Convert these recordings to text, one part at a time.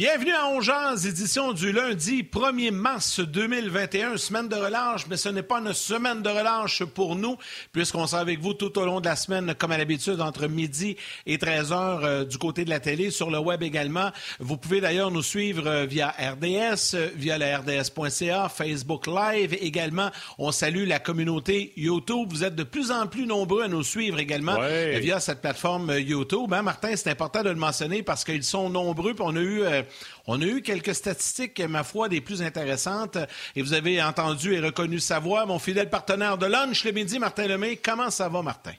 Bienvenue à Ongeance, édition du lundi 1er mars 2021, semaine de relâche, mais ce n'est pas une semaine de relâche pour nous, puisqu'on sera avec vous tout au long de la semaine, comme à l'habitude, entre midi et 13 heures euh, du côté de la télé, sur le web également. Vous pouvez d'ailleurs nous suivre euh, via RDS, euh, via la RDS.ca, Facebook Live également. On salue la communauté YouTube. Vous êtes de plus en plus nombreux à nous suivre également via cette plateforme YouTube. Hein, Martin, c'est important de le mentionner parce qu'ils sont nombreux, puis on a eu on a eu quelques statistiques, ma foi, des plus intéressantes. Et vous avez entendu et reconnu sa voix, mon fidèle partenaire de lunch le midi, Martin Lemay. Comment ça va, Martin?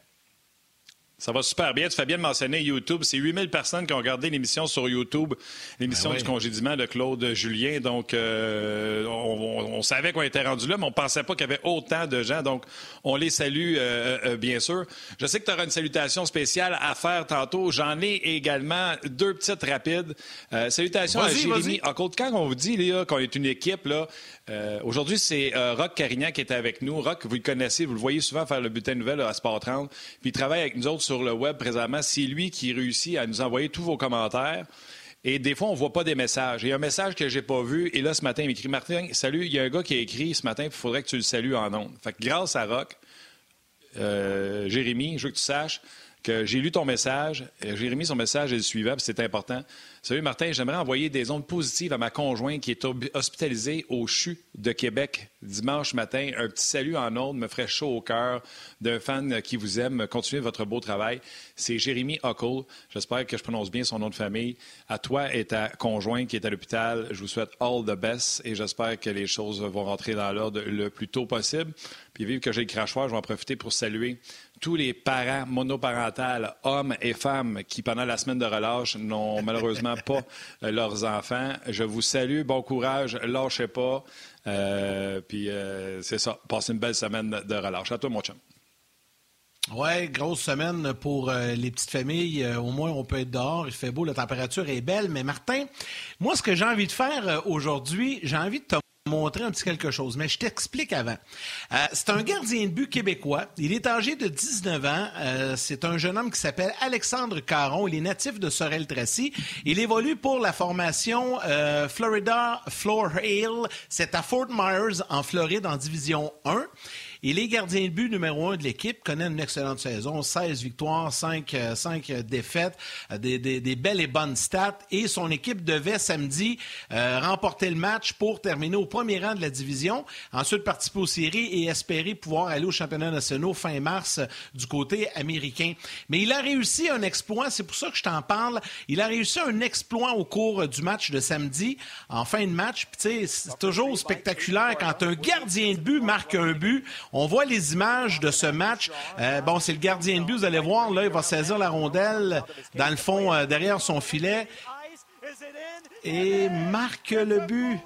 Ça va super bien. Tu fais bien de mentionner YouTube. C'est 8000 personnes qui ont regardé l'émission sur YouTube, l'émission ben du congédiement de Claude Julien. Donc, euh, on, savait qu'on était rendu là, mais on pensait pas qu'il y avait autant de gens. Donc, on les salue, euh, euh, bien sûr. Je sais que tu auras une salutation spéciale à faire tantôt. J'en ai également deux petites rapides. salutations à Jérémy Quand on vous dit qu'on est une équipe, là, aujourd'hui, c'est Rock Carignan qui était avec nous. Rock, vous le connaissez, vous le voyez souvent faire le bulletin de nouvelles à Sport 30. Puis il travaille avec nous autres sur le web présentement, c'est lui qui réussit à nous envoyer tous vos commentaires. Et des fois, on ne voit pas des messages. Il y a un message que je n'ai pas vu. Et là, ce matin, il m'écrit Martin, salut, il y a un gars qui a écrit ce matin, il faudrait que tu le salues en ondes. Fait grâce à Rock, euh, Jérémy, je veux que tu saches que j'ai lu ton message. Jérémy, son message est le suivant, c'est important. Salut Martin, j'aimerais envoyer des ondes positives à ma conjointe qui est hospitalisée au CHU de Québec dimanche matin. Un petit salut en ondes me ferait chaud au cœur d'un fan qui vous aime. Continuez votre beau travail. C'est Jérémy Huckle. J'espère que je prononce bien son nom de famille. À toi et ta conjointe qui est à l'hôpital, je vous souhaite all the best et j'espère que les choses vont rentrer dans l'ordre le plus tôt possible. Puis vive que j'ai le crachoir, je vais en profiter pour saluer tous les parents monoparentales, hommes et femmes, qui, pendant la semaine de relâche, n'ont malheureusement pas euh, leurs enfants. Je vous salue, bon courage, lâchez pas. Euh, puis euh, c'est ça, passez une belle semaine de relâche. À toi, mon chum. Oui, grosse semaine pour les petites familles. au moins, on peut être dehors, il fait beau, la température est belle. Mais Martin, moi, ce que j'ai envie de faire aujourd'hui, j'ai envie de te montrer un petit quelque chose, mais je t'explique avant. Euh, c'est un gardien de but québécois. Il est âgé de 19 ans. Euh, c'est un jeune homme qui s'appelle Alexandre Caron. Il est natif de Sorel-Tracy. Il évolue pour la formation euh, Florida Floor Hill. C'est à Fort Myers, en Floride, en Division 1. Il est gardien de but numéro un de l'équipe, connaît une excellente saison, 16 victoires, 5, 5 euh, défaites, euh, des, des, des, belles et bonnes stats. Et son équipe devait samedi euh, remporter le match pour terminer au premier rang de la division, ensuite participer aux séries et espérer pouvoir aller au championnat national fin mars du côté américain. Mais il a réussi un exploit, c'est pour ça que je t'en parle. Il a réussi un exploit au cours du match de samedi, en fin de match. C'est toujours spectaculaire quand un gardien de but marque un but. On voit les images de ce match. Euh, bon, c'est le gardien de but, vous allez voir, là, il va saisir la rondelle dans le fond, euh, derrière son filet. Et marque le but.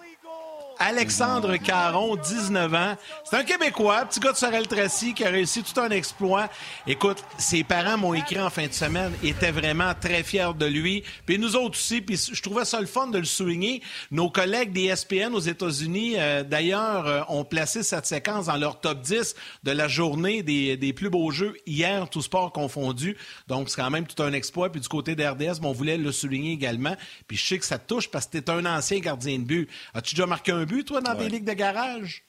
Alexandre Caron, 19 ans. C'est un Québécois, petit gars de Sorel-Tracy qui a réussi tout un exploit. Écoute, ses parents m'ont écrit en fin de semaine, étaient vraiment très fiers de lui. Puis nous autres aussi, puis je trouvais ça le fun de le souligner. Nos collègues des SPN aux États-Unis, euh, d'ailleurs, euh, ont placé cette séquence dans leur top 10 de la journée des, plus beaux jeux hier, tout sport confondu. Donc, c'est quand même tout un exploit. Puis du côté d'RDS, on voulait le souligner également. Puis je sais que ça te touche parce que tu es un ancien gardien de but. As-tu déjà marqué un but, toi, dans des ligues de garage?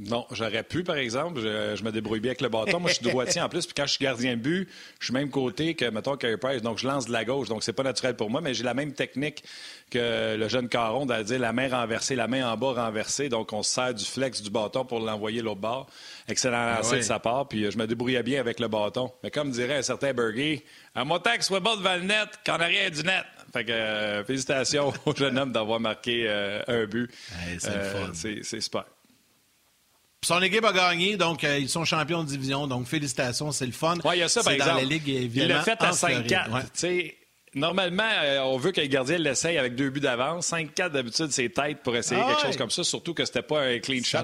Non, j'aurais pu, par exemple. Je, me débrouille bien avec le bâton. Moi, je suis droitier en plus. Puis quand je suis gardien de but, je suis même côté que, mettons, Carey Price. Donc, je lance de la gauche. Donc, c'est pas naturel pour moi. Mais j'ai la même technique que le jeune Caron, c'est-à-dire la main renversée, la main en bas renversée. Donc, on se sert du flex du bâton pour l'envoyer l'autre bord. Excellent lancé ah de sa part. Puis, je me débrouillais bien avec le bâton. Mais comme dirait un certain Burger, à mon temps soit bon devant le net, qu'en arrière du net. Fait que euh, félicitations au jeune homme d'avoir marqué euh, un but. Euh, c'est super. Son équipe a gagné, donc ils sont champions de division. Donc félicitations, c'est le fun. Oui, il y a ça, par exemple. Dans la Ligue, il l'a fait à 5-4. Normalement, on veut que le gardien l'essaye avec deux buts d'avance. 5-4, d'habitude, c'est tête pour essayer ah quelque chose comme ça, surtout que c'était pas un clean shot.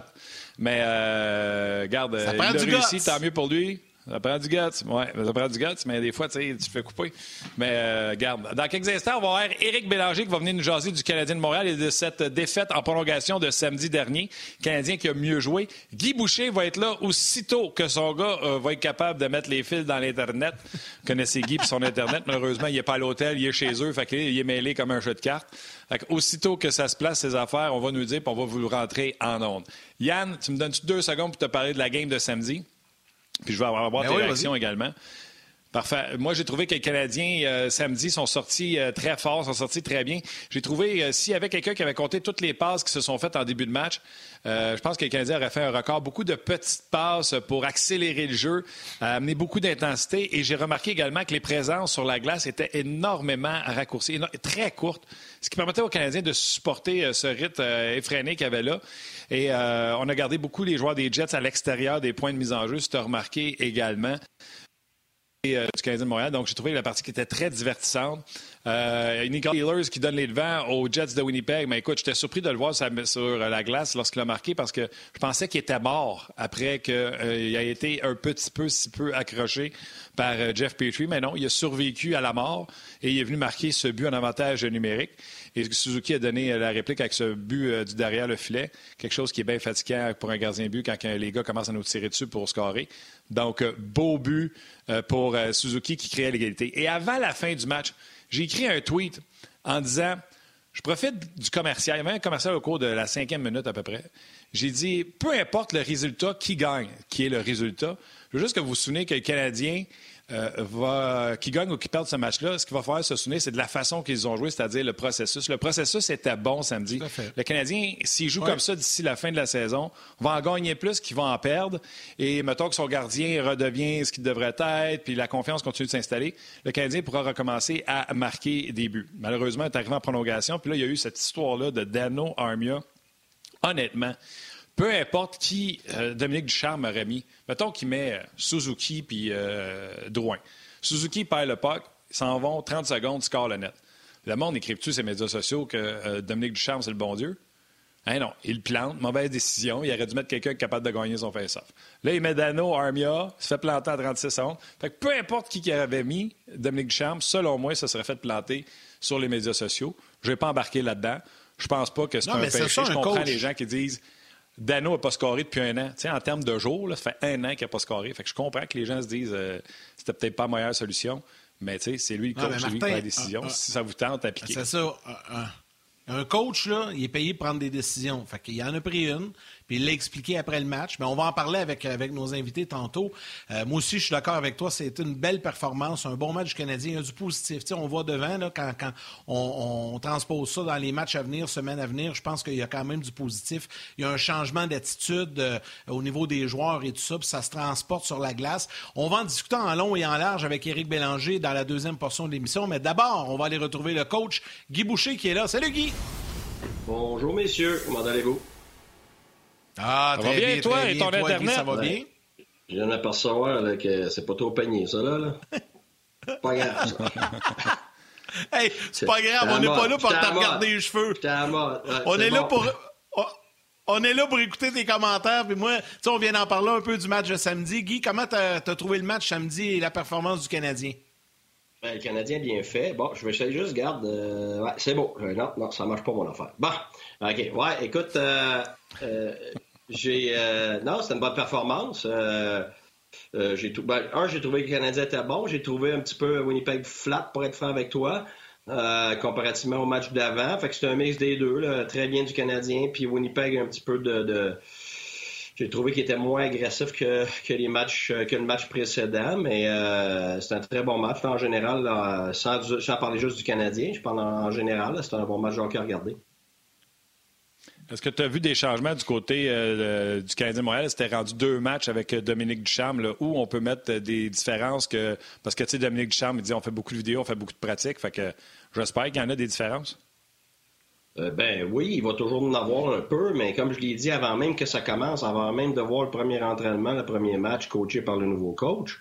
Mais, euh, garde, il a réussi, tant mieux pour lui. Ça prend du guts. Ouais, ça prend du guts, mais des fois, tu te fais couper. Mais euh, garde. Dans quelques instants, on va voir Éric Bélanger qui va venir nous jaser du Canadien de Montréal et de cette défaite en prolongation de samedi dernier. Canadien qui a mieux joué. Guy Boucher va être là aussitôt que son gars euh, va être capable de mettre les fils dans l'Internet. Vous connaissez Guy et son Internet. Malheureusement, il n'est pas à l'hôtel, il est chez eux. Fait qu'il est mêlé comme un jeu de cartes. aussitôt que ça se place, ces affaires, on va nous dire puis on va vous rentrer en onde. Yann, tu me donnes deux secondes pour te parler de la game de samedi? Puis je vais avoir, avoir ben tes réactions également. Moi, j'ai trouvé que les Canadiens, euh, samedi, sont sortis euh, très forts, sont sortis très bien. J'ai trouvé, euh, s'il y avait quelqu'un qui avait compté toutes les passes qui se sont faites en début de match, je pense que les Canadiens auraient fait un record. Beaucoup de petites passes pour accélérer le jeu, amener beaucoup d'intensité. Et j'ai remarqué également que les présences sur la glace étaient énormément raccourcies, très courtes, ce qui permettait aux Canadiens de supporter ce rythme effréné qu'il y avait là. Et on a gardé beaucoup les joueurs des Jets à l'extérieur des points de mise en jeu, si tu as remarqué également. Euh, du Canadien de Montréal. Donc, j'ai trouvé la partie qui était très divertissante. Euh, Nick Healers qui donne les devants aux Jets de Winnipeg. Mais écoute, j'étais surpris de le voir sur la glace lorsqu'il a marqué parce que je pensais qu'il était mort après qu'il euh, ait été un petit peu, si peu accroché par euh, Jeff Petrie. Mais non, il a survécu à la mort et il est venu marquer ce but en avantage numérique. Et Suzuki a donné la réplique avec ce but du derrière le filet. Quelque chose qui est bien fatigant pour un gardien but quand les gars commencent à nous tirer dessus pour scorer. Donc, beau but pour Suzuki qui crée l'égalité. Et avant la fin du match, j'ai écrit un tweet en disant je profite du commercial. Il y avait un commercial au cours de la cinquième minute à peu près. J'ai dit peu importe le résultat, qui gagne, qui est le résultat. Je veux juste que vous vous souvenez que le Canadien euh, va, qui gagne ou qui perd ce match-là, ce qu'il va falloir se souvenir, c'est de la façon qu'ils ont joué, c'est-à-dire le processus. Le processus était bon samedi. Le Canadien, s'il joue comme ça d'ici la fin de la saison, va en gagner plus qu'il va en perdre. Et mettons que son gardien redevient ce qu'il devrait être, puis la confiance continue de s'installer, le Canadien pourra recommencer à marquer des buts. Malheureusement, il est arrivé en prolongation, puis là, il y a eu cette histoire-là de Dano Armia. Honnêtement, peu importe qui euh, Dominique Ducharme aurait mis, mettons qu'il met euh, Suzuki puis euh, Drouin. Suzuki perd le puck, s'en vont 30 secondes, score le net. Le monde écrit-tu sur les médias sociaux que Dominique Ducharme, c'est le bon Dieu? Hein, non, il plante, mauvaise décision. Il aurait dû mettre quelqu'un capable de gagner son face-off. Là, il met Dano, Armia, il se fait planter à 36 secondes. Fait que peu importe qui avait mis Dominique Ducharme, selon moi, ça serait fait planter sur les médias sociaux. Je ne vais pas embarquer là-dedans. Je pense pas que c'est un péché. Je comprends les gens qui disent Dano n'a pas scoré depuis un an. en termes de jours, ça fait un an qu'il n'a pas scoré. Fait que je comprends que les gens se disent que euh, c'était peut-être pas la meilleure solution. Mais c'est lui le coach, c'est lui qui prend la décision. si ça vous tente, appliquez. C'est ça. Un, coach, là, il est payé pour prendre des décisions. Fait qu'il en a pris une puis il l'a expliqué après le match. Mais on va en parler avec, avec nos invités tantôt. Euh, moi aussi, je suis d'accord avec toi. C'est une belle performance, un bon match canadien. Il y a du positif. on voit devant, là, quand, quand on, transpose ça dans les matchs à venir, semaines à venir, je pense qu'il y a quand même du positif. Il y a un changement d'attitude euh, au niveau des joueurs et tout ça, puis ça se transporte sur la glace. On va en discuter en long et en large avec Éric Bélanger dans la deuxième portion de l'émission. Mais d'abord, on va aller retrouver le coach Guy Boucher qui est là. Salut Guy! Bonjour messieurs, comment allez-vous? Ah, ça va bien, toi et ton Internet? ça va bien? Je viens d'apercevoir que c'est pas trop peiné, ça, là. pas grave, ça. hey, c'est pas grave, on n'est pas là pour te regarder les cheveux. on est, là pour... On est là pour écouter tes commentaires. Puis moi, tu sais, on vient d'en parler un peu du match de samedi. Guy, comment t'as as trouvé le match samedi et la performance du Canadien? Ben, le Canadien bien fait. Bon, je vais essayer juste, garde. Euh, ouais, c'est bon. Euh, non, non, ça marche pas mon affaire. Bon, OK. Ouais, écoute, euh, j'ai euh, non, c'était une bonne performance. Euh, euh, j'ai ben, un, j'ai trouvé que le Canadien était bon. J'ai trouvé un petit peu Winnipeg flat pour être franc avec toi, comparativement au match d'avant. Fait que c'était un mix des deux, très bien du Canadien, puis Winnipeg un petit peu de, j'ai trouvé qu'il était moins agressif que, les matchs que le match précédent, mais c'était un très bon match en général, sans, parler juste du Canadien. Je parle en, général, c'était un bon match à regarder. Est-ce que tu as vu des changements du côté euh, du Canadien Montréal? C'était rendu deux matchs avec euh, Dominique Ducharme, où on peut mettre euh, des différences que. Parce que tu sais, Dominique Ducharme, il dit on fait beaucoup de vidéos, on fait beaucoup de pratiques. Fait que j'espère qu'il y en a des différences. ben oui, il va toujours en avoir un peu, mais comme je l'ai dit avant même que ça commence, avant même de voir le premier entraînement, le premier match coaché par le nouveau coach,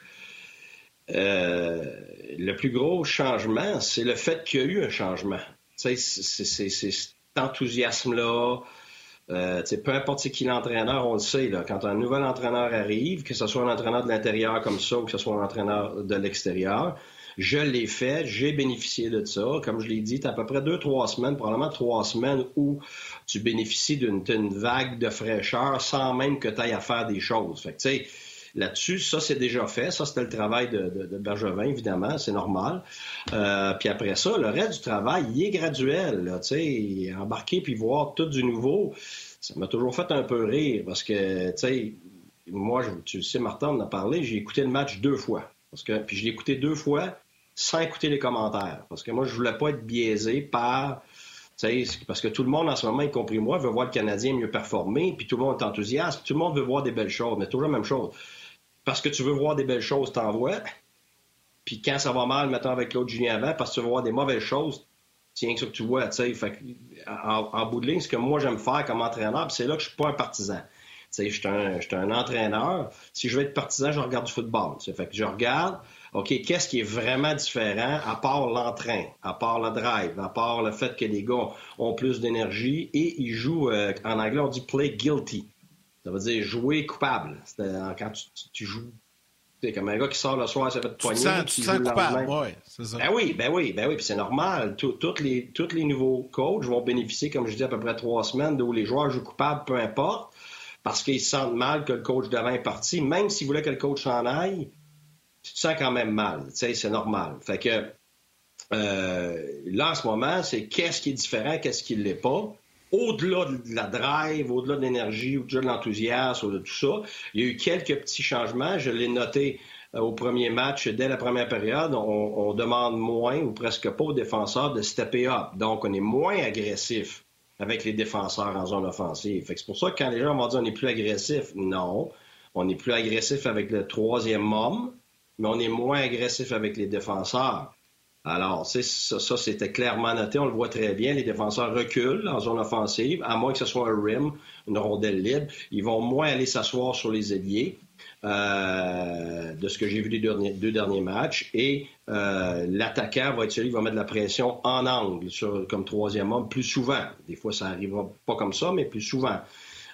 le plus gros changement, c'est le fait qu'il y a eu un changement. C'est enthousiasme-là, Euh, peu importe qui l'entraîneur, on le sait, là, quand un nouvel entraîneur arrive, que ce soit un entraîneur de l'intérieur comme ça ou que ce soit un entraîneur de l'extérieur, je l'ai fait, j'ai bénéficié de ça. Comme je l'ai dit, tu à peu près deux, trois semaines, probablement trois semaines où tu bénéficies d'une vague de fraîcheur sans même que tu ailles à faire des choses. Fait que, tu sais, là-dessus, ça, c'est déjà fait. Ça, c'était le travail de, de, Bergevin, évidemment, c'est normal. Euh, puis après ça, le reste du travail, il est graduel. Sais, embarquer puis voir tout du nouveau, ça m'a toujours fait un peu rire parce que, tu sais, moi, tu sais, Martin en a parlé, j'ai écouté le match deux fois. Puis je l'ai écouté deux fois sans écouter les commentaires. Parce que moi, je voulais pas être biaisé par. Parce que tout le monde en ce moment, y compris moi, veut voir le Canadien mieux performer, puis tout le monde est enthousiaste, tout le monde veut voir des belles choses, mais toujours la même chose. Parce que tu veux voir des belles choses, t'envoies. Puis quand ça va mal, mettons avec l'autre Julien avant, parce que tu veux voir des mauvaises choses, tiens que ça que tu vois, tu sais. En, bout de ligne, ce que moi j'aime faire comme entraîneur, c'est là que je suis pas un partisan. Je suis un, entraîneur. Si je veux être partisan, je regarde du football. Fait que je regarde, OK, qu'est-ce qui est vraiment différent à part l'entrain, à part le drive, à part le fait que les gars ont plus d'énergie et ils jouent, euh, en anglais, on dit play guilty. Ça veut dire jouer coupable. Quand tu, tu, joues c'est comme un gars qui sort le soir, ça fait de poignet. Tu sens, tu sens coupable, oui, c'est ça. Ben oui, ben oui, ben oui, puis c'est normal. Tous les, tous les nouveaux coachs vont bénéficier, comme je dis, à peu près trois semaines où les joueurs jouent coupables, peu importe, parce qu'ils se sentent mal que le coach d'avant est parti. Même s'ils voulaient que le coach s'en aille, tu te sens quand même mal. Tu sais, c'est normal. Fait que euh, là, en ce moment, c'est qu'est-ce qui est différent, qu'est-ce qui ne l'est pas. Au-delà de la drive, au-delà de l'énergie, au-delà de l'enthousiasme, de tout ça, il y a eu quelques petits changements. Je l'ai noté euh, au premier match, dès la première période, on, demande moins ou presque pas aux défenseurs de stepper up. Donc, on est moins agressif avec les défenseurs en zone offensive. c'est pour ça que quand les gens vont dire on est plus agressif, non. On est plus agressif avec le troisième homme, mais on est moins agressif avec les défenseurs. Alors, ça, c'était clairement noté, on le voit très bien. Les défenseurs reculent en zone offensive, à moins que ce soit un rim, une rondelle libre. Ils vont moins aller s'asseoir sur les ailiers. Euh, de ce que j'ai vu les deux derniers, matchs. Et euh, l'attaquant va être celui qui va mettre la pression en angle sur, comme troisième homme plus souvent. Des fois, ça n'arrivera pas comme ça, mais plus souvent.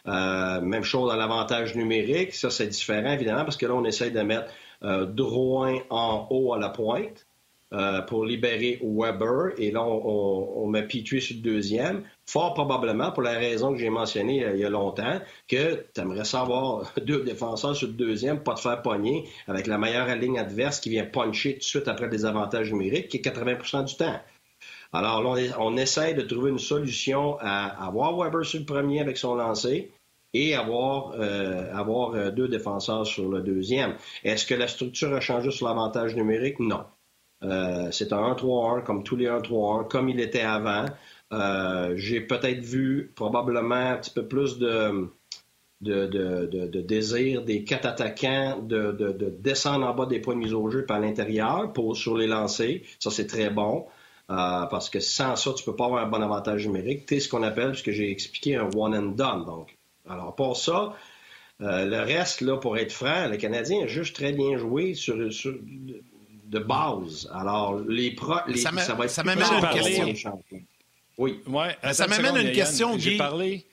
Euh, même chose dans l'avantage numérique. Ça, c'est différent, évidemment, parce que là, on essaye de mettre euh, Drouin en haut à la pointe euh, pour libérer Weber. Et là, on, met Petrie sur le deuxième. Fort probablement, pour la raison que j'ai mentionnée euh, il y a longtemps, que tu aimerais savoir deux défenseurs sur le deuxième, pas te faire pogner avec la meilleure ligne adverse qui vient puncher tout de suite après des avantages numériques, qui est 80% du temps. Alors là, on, essaie de trouver une solution à avoir Weber sur le premier avec son lancer, et avoir, euh, avoir deux défenseurs sur le deuxième. Est-ce que la structure a changé sur l'avantage numérique? Non. Euh, c'est un 1-3-1 comme tous les 1-3-1, comme il était avant. J'ai peut-être vu probablement un petit peu plus de, de, désir des quatre attaquants de, descendre en bas des points de mise au jeu par l'intérieur pour sur les lancers. Ça, c'est très bon. parce que sans ça, tu peux pas avoir un bon avantage numérique. Tu ce qu'on appelle, ce que j'ai expliqué, un one and done. Donc, alors, pour ça, euh, le reste, là, pour être franc, le Canadien a juste très bien joué sur, de base. Alors, les pro, ça, va être ça m'amène une question. Oui. Ouais, ça m'amène une question, J'ai parlé.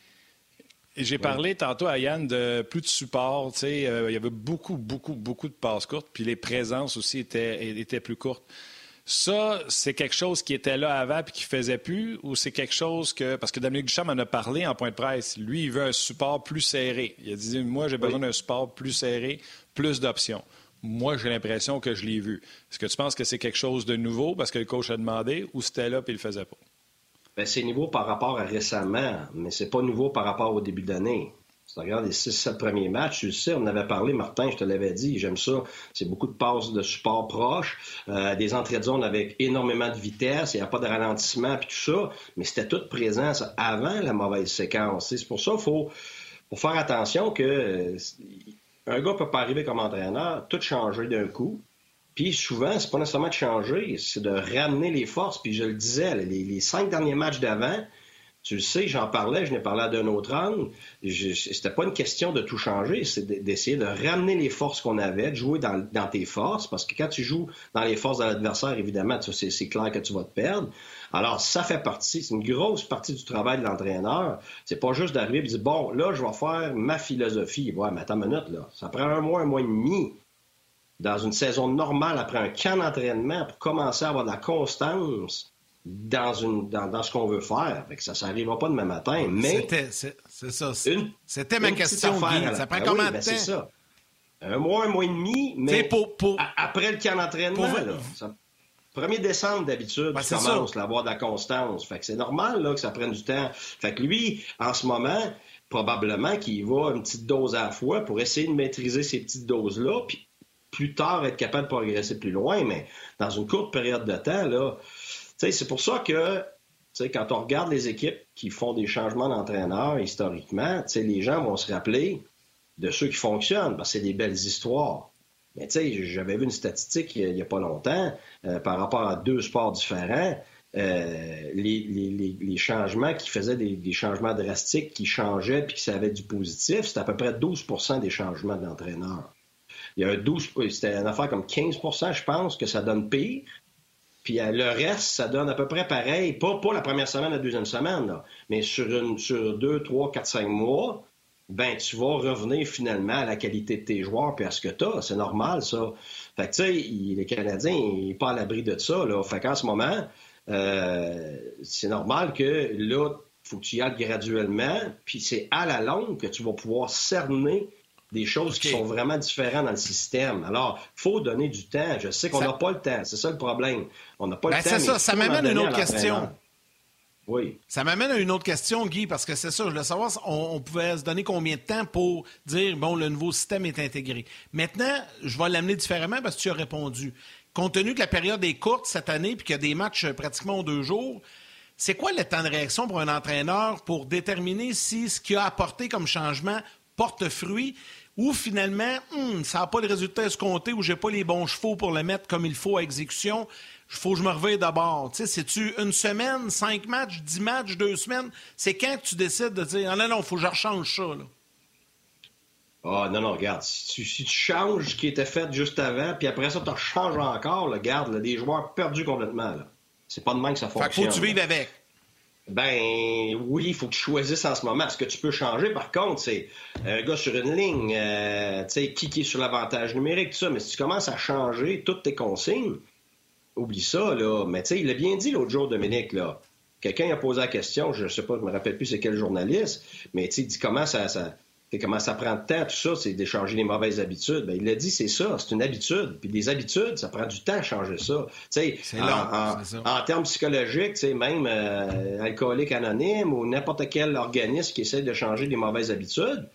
J'ai parlé tantôt à Yann de plus de support. Euh, il y avait beaucoup, beaucoup, beaucoup de passes courtes, puis les présences aussi étaient, étaient plus courtes. Ça, c'est quelque chose qui était là avant et qui faisait plus, ou c'est quelque chose que. Parce que Dominique Duchamp en a parlé en point de presse. Lui, il veut un support plus serré. Il a dit Moi, j'ai besoin d'un support plus serré, plus d'options. Moi, j'ai l'impression que je l'ai vu. Est-ce que tu penses que c'est quelque chose de nouveau parce que le coach a demandé ou c'était là et il le faisait pas? Bien, c'est nouveau par rapport à récemment, mais c'est pas nouveau par rapport au début d'année. Si tu regardes les 6-7 premiers matchs, tu le sais, on avait parlé, Martin, je te l'avais dit, j'aime ça. C'est beaucoup de passes de support proche, euh, des entrées de zone avec énormément de vitesse, il n'y a pas de ralentissement, puis tout ça. Mais c'était tout présent avant la mauvaise séquence. C'est pour ça qu'il faut, faire attention que euh, un gars peut pas arriver comme entraîneur, tout changer d'un coup. Puis souvent, c'est pas nécessairement de changer, c'est de ramener les forces. Puis je le disais, les cinq derniers matchs d'avant, tu le sais, j'en parlais, je n'ai parlé à d'un autre angle. C'était pas une question de tout changer, c'est d'essayer de ramener les forces qu'on avait, de jouer dans, tes forces, parce que quand tu joues dans les forces de l'adversaire, évidemment, c'est clair que tu vas te perdre. Alors, ça fait partie, c'est une grosse partie du travail de l'entraîneur. C'est pas juste d'arriver et de dire, bon, là, je vais faire ma philosophie. Ouais, mais attends une minute, là. Ça prend un mois, un mois et demi dans une saison normale, après un camp d'entraînement, pour commencer à avoir de la constance dans, une, dans, ce qu'on veut faire. Fait que ça n'arrivera pas demain matin. Mais. C'est ça. C'était ma question. Ça prend ben combien de ben, temps? C'est ça. Un mois, un mois et demi, mais après le camp d'entraînement, là, 1er décembre, d'habitude, ben, commence à avoir de la constance. Fait que c'est normal là, que ça prenne du temps. Fait que lui, en ce moment, probablement qu'il va une petite dose à la fois pour essayer de maîtriser ces petites doses-là, puis plus tard être capable de progresser plus loin. Mais dans une courte période de temps, là, c'est pour ça que quand on regarde les équipes qui font des changements d'entraîneur historiquement, les gens vont se rappeler de ceux qui fonctionnent, parce que c'est des belles histoires. Mais tu sais, j'avais vu une statistique il n'y a, pas longtemps euh, par rapport à deux sports différents. Euh, les, changements qui faisaient des, changements drastiques, qui changeaient puis qui ça avait du positif, c'était à peu près 12% des changements d'entraîneur. Il y a un 12, c'était une affaire comme 15% je pense, que ça donne pire. Puis euh, le reste, ça donne à peu près pareil, pas, pour la première semaine, la deuxième semaine, mais sur, une, sur deux, trois, quatre, cinq mois, ben tu vas revenir finalement à la qualité de tes joueurs puis à ce que tu as. C'est normal, ça. Fait que, tu sais, les Canadiens, ils sont pas à l'abri de ça, là. Fait qu'en ce moment, euh, c'est normal que là, faut que tu y ailles graduellement, puis c'est à la longue que tu vas pouvoir cerner des choses qui sont vraiment différentes dans le système. Alors, il faut donner du temps. Je sais qu'on n'a pas le temps. C'est ça le problème. On n'a pas le ben, temps. C'est ça. Ça m'amène à une autre question. Oui. Ça m'amène à une autre question, Guy, parce que c'est ça, je voulais savoir si on, pouvait se donner combien de temps pour dire, bon, le nouveau système est intégré. Maintenant, je vais l'amener différemment parce que tu as répondu. Compte tenu que la période est courte cette année puis qu'il y a des matchs pratiquement en deux jours, c'est quoi le temps de réaction pour un entraîneur pour déterminer si ce qu'il a apporté comme changement porte fruit ou finalement, hmm, ça n'a pas le résultat escompté ou j'ai pas les bons chevaux pour le mettre comme il faut à exécution? Il faut que je me réveille d'abord. Tu sais, c'est-tu une semaine, cinq matchs, dix matchs, deux semaines? C'est quand que tu décides de dire, ah, non, non, il faut que je rechange ça, là? Ah, non, non, regarde, si tu, changes ce qui était fait juste avant, puis après ça, tu changes encore, regarde, là, des joueurs perdus complètement, là. C'est pas de même que ça fonctionne. Fait faut que tu vives avec. Ben oui, il faut que tu choisisses en ce moment. Ce que tu peux changer, par contre, c'est un gars sur une ligne, euh, tu sais, qui, qui est sur l'avantage numérique, tout ça. Mais si tu commences à changer toutes tes consignes, oublie ça, là. Mais tu sais, il l'a bien dit l'autre jour, Dominique, là. Quelqu'un a posé la question, je ne sais pas, je me rappelle plus c'est quel journaliste, mais tu sais, il dit comment ça, ça comment ça prend de temps, tout ça, c'est d'échanger les mauvaises habitudes. Ben, il l'a dit, c'est ça, c'est une habitude. Puis des habitudes, ça prend du temps à changer ça. Tu sais, en, en, termes psychologiques, tu sais, même euh, alcoolique anonyme ou n'importe quel organisme qui essaie de changer des mauvaises habitudes,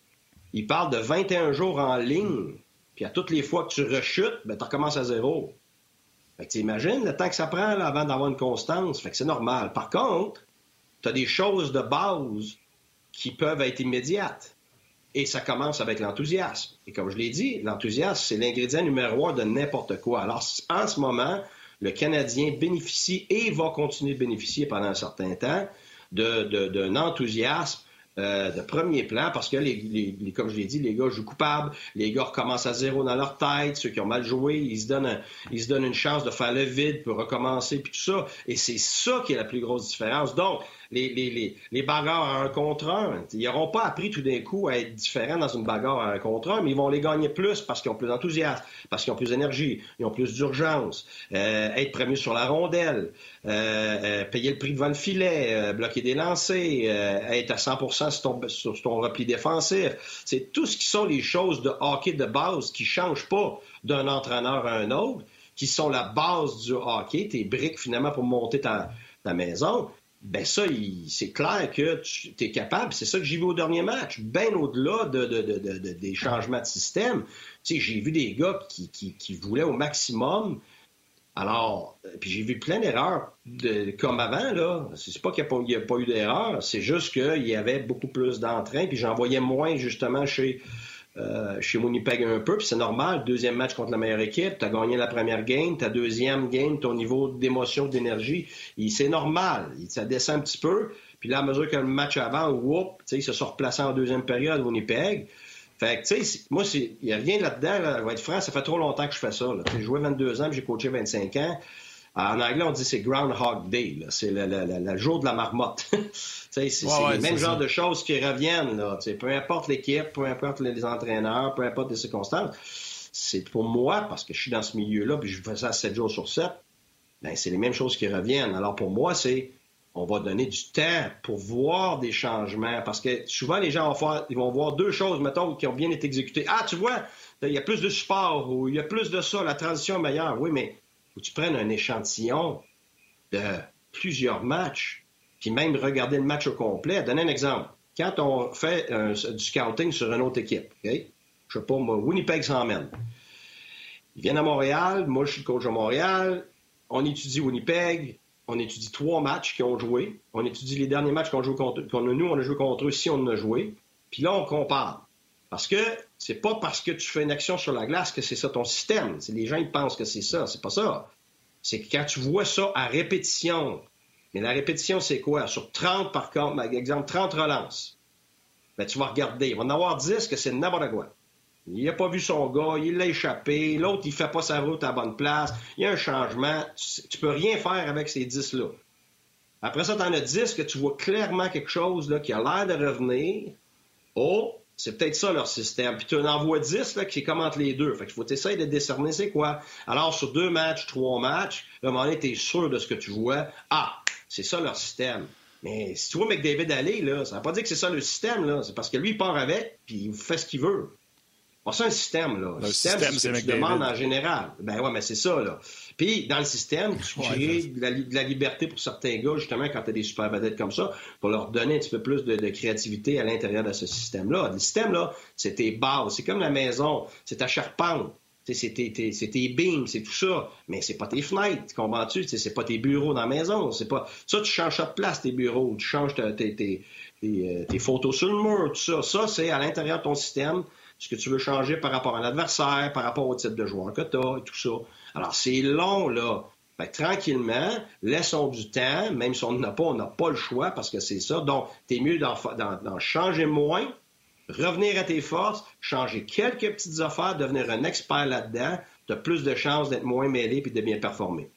il parle de 21 jours en ligne. Puis à toutes les fois que tu rechutes, ben, tu recommences à zéro. Fait que tu imagines le temps que ça prend avant d'avoir une constance. C'est normal. Par contre, tu as des choses de base qui peuvent être immédiates. Et ça commence avec l'enthousiasme. Et comme je l'ai dit, l'enthousiasme, c'est l'ingrédient numéro un de n'importe quoi. Alors, en ce moment, le Canadien bénéficie et va continuer de bénéficier pendant un certain temps d'un enthousiasme euh, de premier plan parce que, les, comme je l'ai dit, les gars jouent coupables, les gars recommencent à zéro dans leur tête, ceux qui ont mal joué, ils se donnent, ils se donnent une chance de faire le vide pour recommencer, puis tout ça. Et c'est ça qui est la plus grosse différence. Donc, les, bagarres à un contre un, ils n'auront pas appris tout d'un coup à être différents dans une bagarre à un contre un, mais ils vont les gagner plus parce qu'ils ont plus d'enthousiasme, parce qu'ils ont plus d'énergie, ils ont plus d'urgence, euh, être premiers sur la rondelle, euh, euh, payer le prix devant le filet, bloquer des lancers, être à 100 sur ton, sur ton repli défensif. C'est tout ce qui sont les choses de hockey de base qui ne changent pas d'un entraîneur à un autre, qui sont la base du hockey, tes briques finalement pour monter ta maison ben ça, c'est clair que tu es capable. C'est ça que j'ai vu au dernier match. Bien au-delà de, des changements de système. Tu j'ai vu des gars qui, voulaient au maximum. Alors, puis j'ai vu plein d'erreurs comme avant, là. C'est pas qu'il n'y a, a, pas eu d'erreur, c'est juste qu'il y avait beaucoup plus d'entrain, puis j'en voyais moins justement chez euh, chez Winnipeg un peu, puis c'est normal. Deuxième match contre la meilleure équipe, tu as gagné la première game, ta deuxième game, ton niveau d'émotion, d'énergie, c'est normal. Ça descend un petit peu. Puis là, à mesure que le match avant, whoop, ils se sont replacés en deuxième période, Winnipeg. Fait que, tu sais, moi, il n'y a rien là-dedans. Là, je vais être franc, ça fait trop longtemps que je fais ça. J'ai joué 22 ans, j'ai coaché 25 ans. En anglais, on dit c'est Groundhog Day. C'est le, jour de la marmotte. c'est le même genre de choses qui reviennent. Là. peu importe l'équipe, peu importe les entraîneurs, peu importe les circonstances. C'est pour moi, parce que je suis dans ce milieu-là, puis je fais ça 7 jours sur 7, ben, c'est les mêmes choses qui reviennent. Alors pour moi, c'est on va donner du temps pour voir des changements. Parce que souvent, les gens vont, faire, ils vont voir deux choses, mettons, qui ont bien été exécutées. Ah, tu vois, il y a plus de support ou il y a plus de ça, la transition est meilleure. Oui, mais que tu prennes un échantillon de plusieurs matchs, puis même regarder le match au complet. Donner un exemple. Quand on fait du scouting sur une autre équipe, OK? je sais pas, moi, Winnipeg s'emmène. Ils viennent à Montréal, moi je suis coach à Montréal, on étudie Winnipeg, on étudie trois matchs qu'ils ont joué. On étudie les derniers matchs qu'on joue contre nous, on a joué contre eux si on en a joué. Puis là, on compare. Parce que c'est pas parce que tu fais une action sur la glace que c'est ça ton système. Les gens ils pensent que c'est ça. C'est pas ça. C'est que quand tu vois ça à répétition, mais la répétition, c'est quoi? Sur 30, par contre, par exemple, 30 relances, ben, tu vas regarder. Il va en avoir 10 que c'est n'importe. Il n'a pas vu son gars, il l'a échappé, l'autre, il fait pas sa route à bonne place, il y a un changement. Tu, peux rien faire avec ces 10-là. Après ça, tu en as 10 que tu vois clairement quelque chose là, qui a l'air de revenir. Oh, c'est peut-être ça leur système. Puis tu en vois 10 là, qui est comme entre les deux. Fait qu'il faut essayer de décerner c'est quoi. Alors, sur deux matchs, trois matchs, à un moment donné, tu es sûr de ce que tu vois. Ah, c'est ça leur système. Mais si tu vois McDavid aller, là, ça ne veut pas dire que c'est ça le système. C'est parce que lui, il part avec, puis il fait ce qu'il veut. C'est un système, là. Le système, c'est ce que tu demandes en général. Ben ouais, mais c'est ça, là. Puis, dans le système, tu crées de, la, liberté pour certains gars, justement, quand tu as des super vedettes comme ça, pour leur donner un petit peu plus de, créativité à l'intérieur de ce système-là. Le système, là, c'est tes bases. C'est comme la maison. C'est ta charpente. C'est tes, tes, beams, c'est tout ça. Mais c'est pas tes fenêtres, comprends-tu? C'est pas tes bureaux dans la maison. C'est pas... Ça, tu changes ça de place, tes bureaux. Tu changes tes, tes, euh, tes photos sur le mur, tout ça. Ça, c'est à l'intérieur de ton système ce que tu veux changer par rapport à l'adversaire, par rapport au type de joueur que tu as et tout ça. Alors, c'est long, là. tranquillement, laissons du temps, même si on n'en a pas, on n'a pas le choix parce que c'est ça. Donc, tu es mieux d'en, changer moins, revenir à tes forces, changer quelques petites affaires, devenir un expert là-dedans. Tu as plus de chances d'être moins mêlé et de bien performer.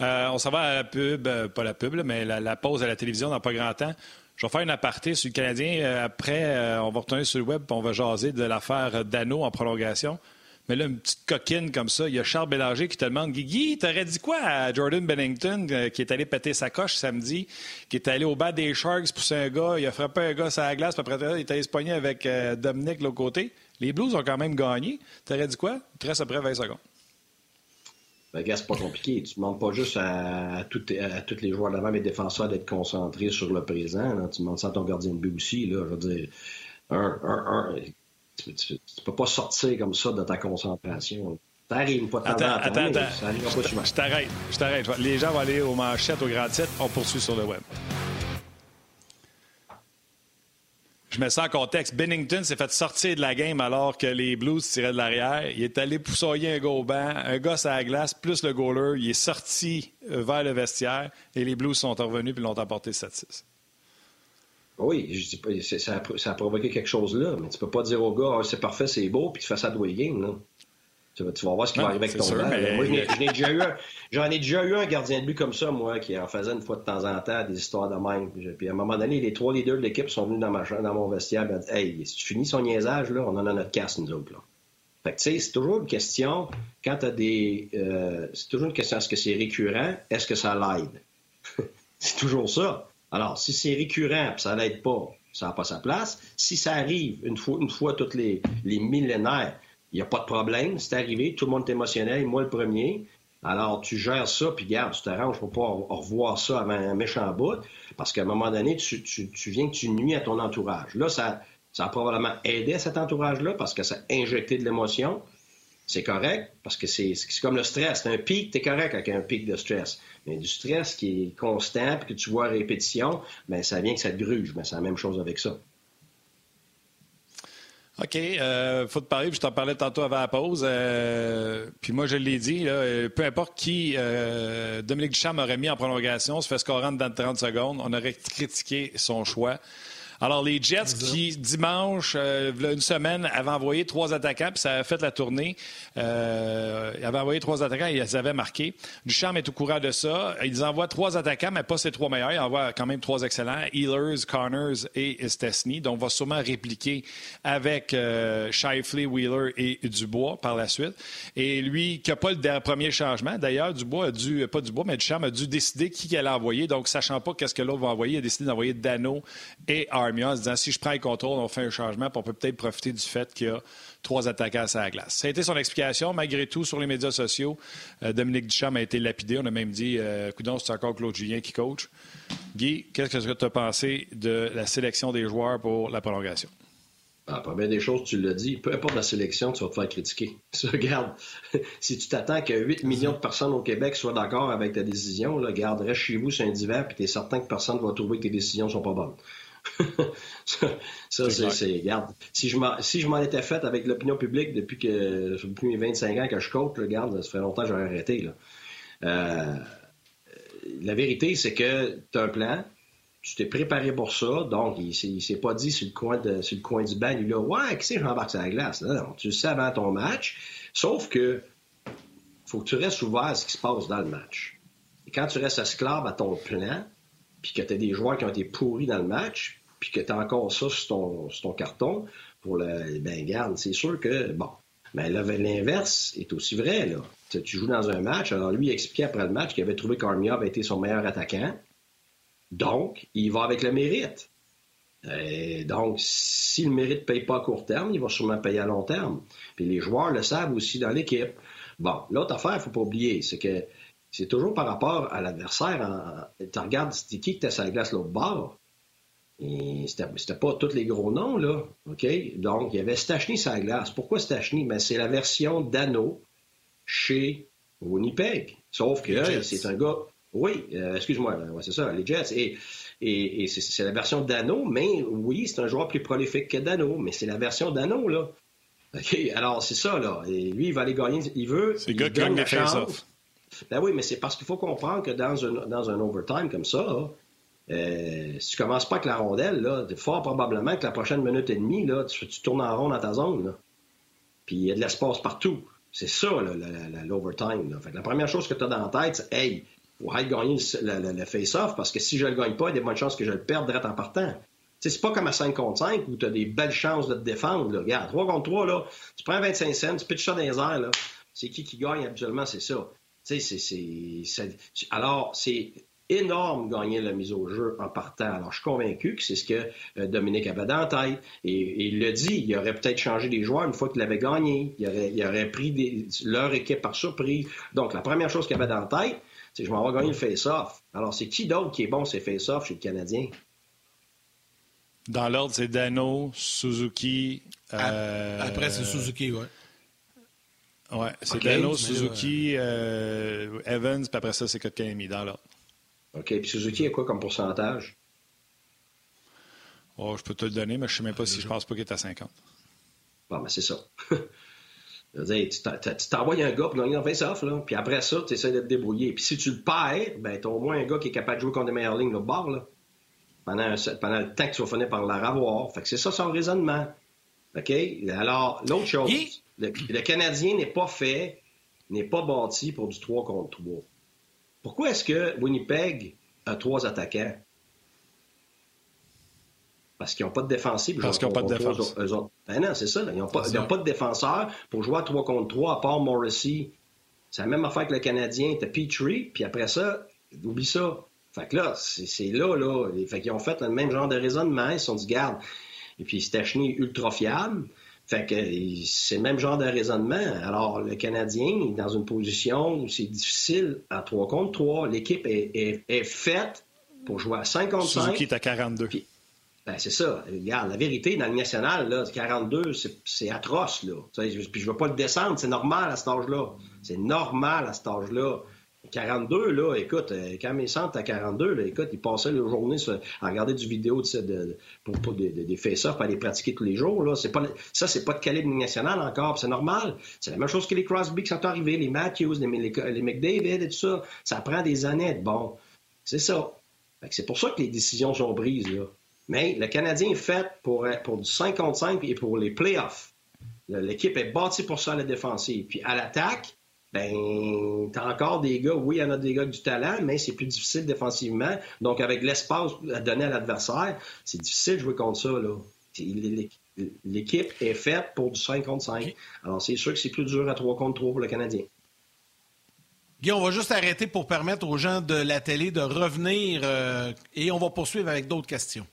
Euh, on s'en va à la pub, euh, pas la pub, mais la, la, pause à la télévision dans pas grand temps. Je vais faire une aparté sur le Canadien. Euh, après, euh, on va retourner sur le web et on va jaser de l'affaire Dano en prolongation. Mais là, une petite coquine comme ça, il y a Charles Bélanger qui te demande Guigui, t'aurais dit quoi à Jordan Bennington euh, qui est allé péter sa coche samedi, qui est allé au bas des Sharks pour un gars, il a frappé un gars sur la glace, puis après, il est allé se avec Dominique de l'autre côté. Les Blues ont quand même gagné. T'aurais dit quoi? Il te reste après 20 secondes. Ben, gars, c'est pas compliqué. Tu demandes pas juste à, à, tous les joueurs d'avant, les défenseurs, d'être concentrés sur le présent. Tu demandes ça à ton gardien de but aussi. Là. Je veux dire, un, un, un, tu, tu, peux pas sortir comme ça de ta concentration. T'arrives pas attends, attends, attends. Je t'arrête. Je t'arrête. Les gens vont aller aux manchettes, aux grands titres. On poursuit sur le web. Je mets ça en contexte. Bennington s'est fait sortir de la game alors que les Blues tiraient de l'arrière. Il est allé poussoyer un gars un gars à la glace, plus le goaler. Il est sorti euh, vers le vestiaire et les Blues sont revenus et l'ont emporté 7-6. Oui, je dis pas, ça, a, ça, a, provoqué quelque chose là, mais tu peux pas dire au gars, ah, c'est parfait, c'est beau, puis tu fais ça de game. Tu vas, voir ce qui va arriver avec ton Moi, j'en ai, déjà eu un gardien de but comme ça, moi, qui en faisait une fois de temps en temps des histoires de même. Puis à un moment donné, les trois leaders de l'équipe sont venus dans, ma, dans mon vestiaire et ont dit Hey, si tu finis son niaisage, là, on en a notre casse, nous autres. Là. Fait que, tu sais, c'est toujours une question, quand tu as des. Euh, c'est toujours une question, est-ce que c'est récurrent Est-ce que ça l'aide? C'est toujours ça. Alors, si c'est récurrent et ça l'aide pas, ça n'a pas sa place. Si ça arrive une fois, une fois toutes les, les millénaires, il n'y a pas de problème. C'est arrivé, tout le monde est émotionnel, moi le premier. Alors, tu gères ça, puis garde, tu t'arranges pour pas revoir ça avant un méchant bout, parce qu'à un moment donné, tu, tu, viens que tu nuis à ton entourage. Là, ça, ça a probablement aidé à cet entourage-là, parce que ça a injecté de l'émotion. C'est correct, parce que c'est comme le stress. C'est un pic, es correct avec un pic de stress. Mais du stress qui est constant, puis que tu vois répétition, ben ça vient que ça te gruge. Ben, c'est la même chose avec ça. OK. Euh, faut te parler, je t'en parlais tantôt avant la pause. Euh, puis moi, je l'ai dit, peu importe qui euh, Dominique Duchamp aurait mis en prolongation, se fait scorant dans 30 secondes, on aurait critiqué son choix. Alors, les Jets qui, dimanche, euh, une semaine, avaient envoyé trois attaquants, puis ça a fait la tournée. Euh, ils avaient envoyé trois attaquants et ils avaient marqué. Duchamp est au courant de ça. Ils envoient trois attaquants, mais pas ces trois meilleurs. Ils envoient quand même trois excellents. Healers, Connors et Stesny. Donc, on va sûrement répliquer avec euh, Shifley, Wheeler et Dubois par la suite. Et lui, qui n'a pas le premier changement, d'ailleurs, Dubois a dû, pas Dubois, mais Duchamp a dû décider qui allait envoyer. Donc, sachant pas qu'est-ce que l'autre va envoyer, il a décidé d'envoyer Dano et En se disant si je prends le contrôle, on fait un changement, puis on peut peut-être profiter du fait qu'il y a trois attaquants à la glace. Ça a été son explication. Malgré tout, sur les médias sociaux, euh, Dominique Duchamp a été lapidé. On a même dit euh, c'est encore Claude Julien qui coach. Guy, qu'est-ce que tu as pensé de la sélection des joueurs pour la prolongation? Ah, bien des choses, tu l'as dit. Peu importe la sélection, tu vas te faire critiquer. regarde, si tu t'attends que 8 millions de personnes au Québec soient d'accord avec ta décision, là, garde, reste chez vous sur un divan, puis tu es certain que personne ne va trouver que tes décisions sont pas bonnes. Ça, c'est, regarde, si je m'en, si étais fait avec l'opinion publique depuis que, depuis mes 25 ans que je coach, regarde, ça fait longtemps que j'aurais arrêté, là. Euh, la vérité, c'est que tu as un plan, tu t'es préparé pour ça, donc il s'est, s'est pas dit sur le coin, de, sur le coin du banc, il a Ouais, qui c'est j'embarque sur la glace? Non, tu le sais avant ton match, sauf que faut que tu restes ouvert à ce qui se passe dans le match. Et quand tu restes esclave à ton plan, puis que tu as des joueurs qui ont été pourris dans le match, puis que tu as encore ça sur ton, ton carton, pour le. Ben, garde, c'est sûr que, bon. Mais l'inverse est aussi vrai, là. Tu joues dans un match, alors lui, il expliquait après le match qu'il avait trouvé qu'Armia avait été son meilleur attaquant. Donc, il va avec le mérite. Donc, si le mérite ne paye pas à court terme, il va sûrement payer à long terme. Puis les joueurs le savent aussi dans l'équipe. Bon, l'autre affaire, il ne faut pas oublier, c'est que c'est toujours par rapport à l'adversaire. Tu regardes, c'était qui que tu sur la glace l'autre bord. Et c'était pas tous les gros noms, là. OK? Donc, il y avait Stachny sur la glace. Pourquoi Stachny? Ben, c'est la version d'Anno chez Winnipeg. Sauf que c'est un gars oui, euh, excuse-moi, c'est ça, les Jets. Et, et, c'est la version d'Ano, mais oui, c'est un joueur plus prolifique que Dano, mais c'est la version d'Ano, là. OK, alors c'est ça, là. Et lui, il va aller gagner, il veut. C'est le gars qui gagne la chance. Ben oui, mais c'est parce qu'il faut comprendre que dans un, dans un overtime comme ça, euh, si tu commences pas avec la rondelle, là, fort probablement que la prochaine minute et demie, là, tu, tournes en rond dans ta zone. Là. Puis il y a de l'espace partout. C'est ça, l'overtime. La, première chose que tu as dans la tête, c'est Hey, pour aller gagner le, face-off, parce que si je le gagne pas, il y a des bonnes chances que je le perde direct en partant. C'est pas comme à 5 contre 5 où tu as des belles chances de te défendre. Regarde, 3 contre 3, là, tu prends 25 cents, tu pitches ça dans les airs. C'est qui qui gagne habituellement, c'est ça. C'est, alors, c'est énorme gagner la mise au jeu en partant. Alors, je suis convaincu que c'est ce que euh, Dominique avait dans la tête. Et, il le dit, il aurait peut-être changé des joueurs une fois qu'il avait gagné. Il aurait, il aurait pris leur équipe par surprise. Donc, la première chose qu'il avait dans la tête, c'est je m'en vais gagner le face-off. Alors, c'est qui d'autre qui est bon ces face-off chez le Canadien? Dans l'ordre, c'est Dano, Suzuki. Euh, après, c'est Suzuki, oui. Oui, c'est Dano, Suzuki, euh, Evans, puis après ça, c'est Kotkaniemi, dans l'ordre. OK, puis Suzuki a quoi comme pourcentage? Oh, je peux te le donner, mais je ne sais même pas si je pense pas qu'il est à 50. Bon, mais c'est ça. tu t'envoies un gars pour gagner un face-off, puis après ça, tu essaies de te débrouiller. Puis si tu le perds, ben, tu as au moins un gars qui est capable de jouer contre des meilleures lignes au bord, là, pendant, pendant le temps que tu vas finir par la revoir. Fait que c'est ça son raisonnement. OK? Alors, l'autre chose, le, Canadien n'est pas fait, n'est pas bâti pour du 3 contre 3. Pourquoi est-ce que Winnipeg a trois attaquants? Parce qu'ils n'ont pas de défensif. Parce qu'ils n'ont pas de défense. Ben non, c'est ça. Ils n'ont pas, pas, de défenseur pour jouer à 3 contre 3 à part Morrissey. C'est la même affaire que le Canadien. T'as Petrie, puis après ça, oublie ça. Fait que là, c'est là, là. Fait qu'ils ont fait le même genre de raisonnement. Ils se sont dit, garde. Et puis Stachny ultra fiable. Fait que c'est le même genre de raisonnement. Alors, le Canadien est dans une position où c'est difficile à 3 contre 3. L'équipe est, est, faite pour jouer à 5 contre 5. Suzuki est à 42. Ben, c'est ça. Regarde, la vérité, dans le national, là, 42, c'est atroce. Là. Puis je ne veux pas le descendre. C'est normal à cet âge-là. C'est normal à cet âge-là. 42, là, écoute, euh, quand mes centres à 42, là, écoute, ils passaient leur journée à regarder du vidéo pour, des, des face-offs, à les pratiquer tous les jours. Là. Pas, ça, c'est pas de calibre national encore, c'est normal. C'est la même chose que les Crosby qui sont arrivés, les Matthews, les, McDavid et tout ça. Ça prend des années bon. C'est ça. C'est pour ça que les décisions sont prises. Là. Mais le Canadien est fait pour, pour du 5 contre 5 et pour les playoffs. L'équipe est bâtie pour ça la défensive. Puis à l'attaque, ben, t'as encore des gars, oui, il y en a des gars du talent, mais c'est plus difficile défensivement. Donc, avec l'espace à donner à l'adversaire, c'est difficile de jouer contre ça, là. L'équipe est faite pour du 5 contre 5. Alors, c'est sûr que c'est plus dur à 3 contre 3 pour le Canadien. Guy, on va juste arrêter pour permettre aux gens de la télé de revenir euh, et on va poursuivre avec d'autres questions.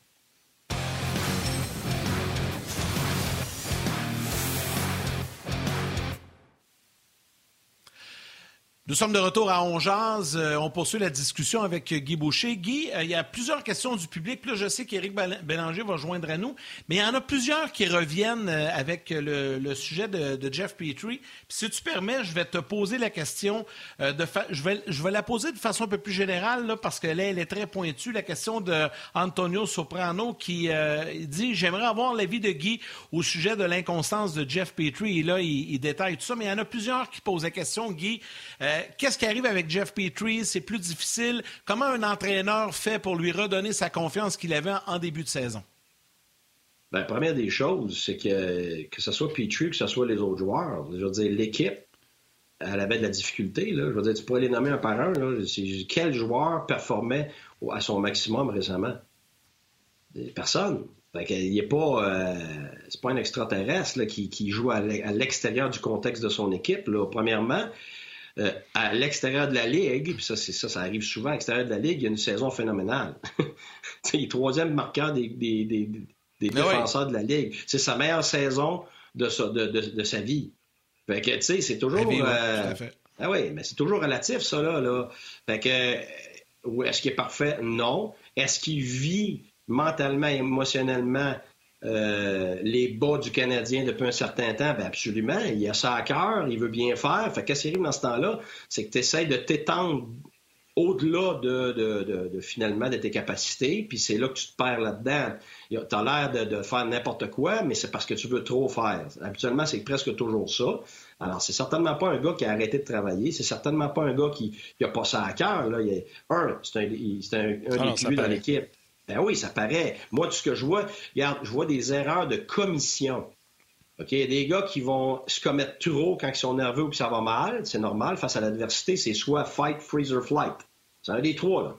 Nous sommes de retour à Ongeaz. Euh, on poursuit la discussion avec Guy Boucher. Guy, euh, il y a plusieurs questions du public. Là, je sais qu'Éric Bélanger va joindre à nous, mais il y en a plusieurs qui reviennent euh, avec le, sujet de, Jeff Petrie. Puis, si tu permets, je vais te poser la question. de vais, je vais la poser de façon un peu plus générale parce que là, elle est très pointue. La question de Antonio Soprano qui dit J'aimerais avoir l'avis de Guy au sujet de l'inconstance de Jeff Petrie. Et là, il, détaille tout ça, mais il y en a plusieurs qui posent la question, Guy. Euh, qu'est-ce qui arrive avec Jeff Petrie? C'est plus difficile. Comment un entraîneur fait pour lui redonner sa confiance qu'il avait en début de saison? Bien, première des choses, c'est que que ce soit Petrie, que ce soit les autres joueurs, je veux dire, l'équipe, elle avait de la difficulté. Là. Je veux dire, tu pourrais les nommer un par un. Quel joueur performait à son maximum récemment? Personne. il n'est pas, euh, c'est pas un extraterrestre qui, joue à l'extérieur du contexte de son équipe. Là. Premièrement, euh, à l'extérieur de la Ligue, puis ça, ça, ça arrive souvent à l'extérieur de la Ligue, il y a une saison phénoménale. il est troisième marqueur des, défenseurs de la Ligue. C'est sa meilleure saison de sa, de, sa vie. Fait que, tu sais, c'est toujours... Euh, ah oui, mais c'est toujours relatif, ça, là. là. Fait que, est-ce qu'il est parfait? Non. Est-ce qu'il vit mentalement, émotionnellement? Euh, les bas du Canadien depuis un certain temps, bien absolument. Il a ça à cœur, il veut bien faire. Fait qu'est-ce qui arrive dans ce temps-là? C'est que tu essaies de t'étendre au-delà de, finalement de tes capacités, puis c'est là que tu te perds là-dedans. Tu as l'air de, faire n'importe quoi, mais c'est parce que tu veux trop faire. Habituellement, c'est presque toujours ça. Alors, c'est certainement pas un gars qui a arrêté de travailler, c'est certainement pas un gars qui n'a pas ça à cœur. Là. un, c'est un, un, ah des dans l'équipe. Ben oui, ça paraît. Moi, tout ce que je vois, regarde, je vois des erreurs de commission. OK? Il y a des gars qui vont se commettre trop quand ils sont nerveux ou que ça va mal. C'est normal. Face à l'adversité, c'est soit fight, freeze or flight. C'est un des trois, là.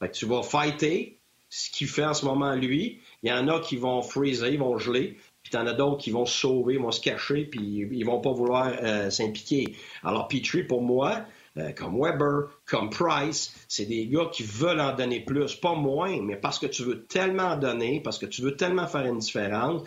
Fait que tu vas fighter, ce qu'il fait en ce moment, lui. Il y en a qui vont freezer, ils vont geler. Puis t'en as d'autres qui vont se sauver, vont se cacher, puis ils vont pas vouloir euh, s'impliquer. Alors, Petrie, pour moi, euh, comme Weber, comme Price, c'est des gars qui veulent en donner plus, pas moins, mais parce que tu veux tellement en donner, parce que tu veux tellement faire une différence,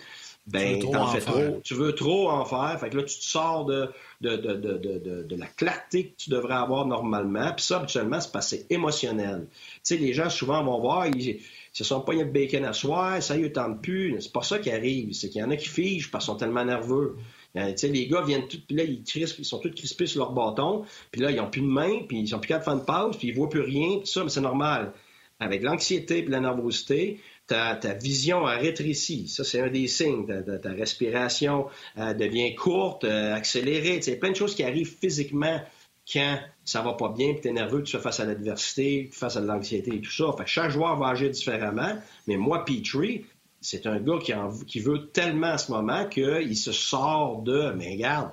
ben, t'en fais trop. Tu veux trop en faire. Fait que là, tu te sors de, de, de, de, de la clarté que tu devrais avoir normalement. Puis ça, habituellement, c'est parce que c'est émotionnel. Tu sais, les gens, souvent, vont voir, ils, se sont pas de bacon à soir, ça y est, tente plus. C'est pas ça qui arrive. C'est qu'il y en a qui figent parce qu'ils sont tellement nerveux. Euh, les gars viennent tout, puis là, ils, ils sont tous crispés sur leur bâton, puis là, ils n'ont plus de main, puis ils sont plus de faire une pause, puis ils voient plus rien, tout ça, mais c'est normal. Avec l'anxiété et la nervosité, ta, ta, vision a rétréci. Ça, c'est un des signes. Ta, ta, respiration euh, devient courte, euh, accélérée. Il y a plein de choses qui arrivent physiquement quand ça va pas bien, puis tu es nerveux, tu fais face à l'adversité, face à l'anxiété et tout ça. Chaque joueur va agir différemment. Mais moi, Petrie, c'est un gars qui, veut tellement à ce moment qu'il se sort de. Mais regarde,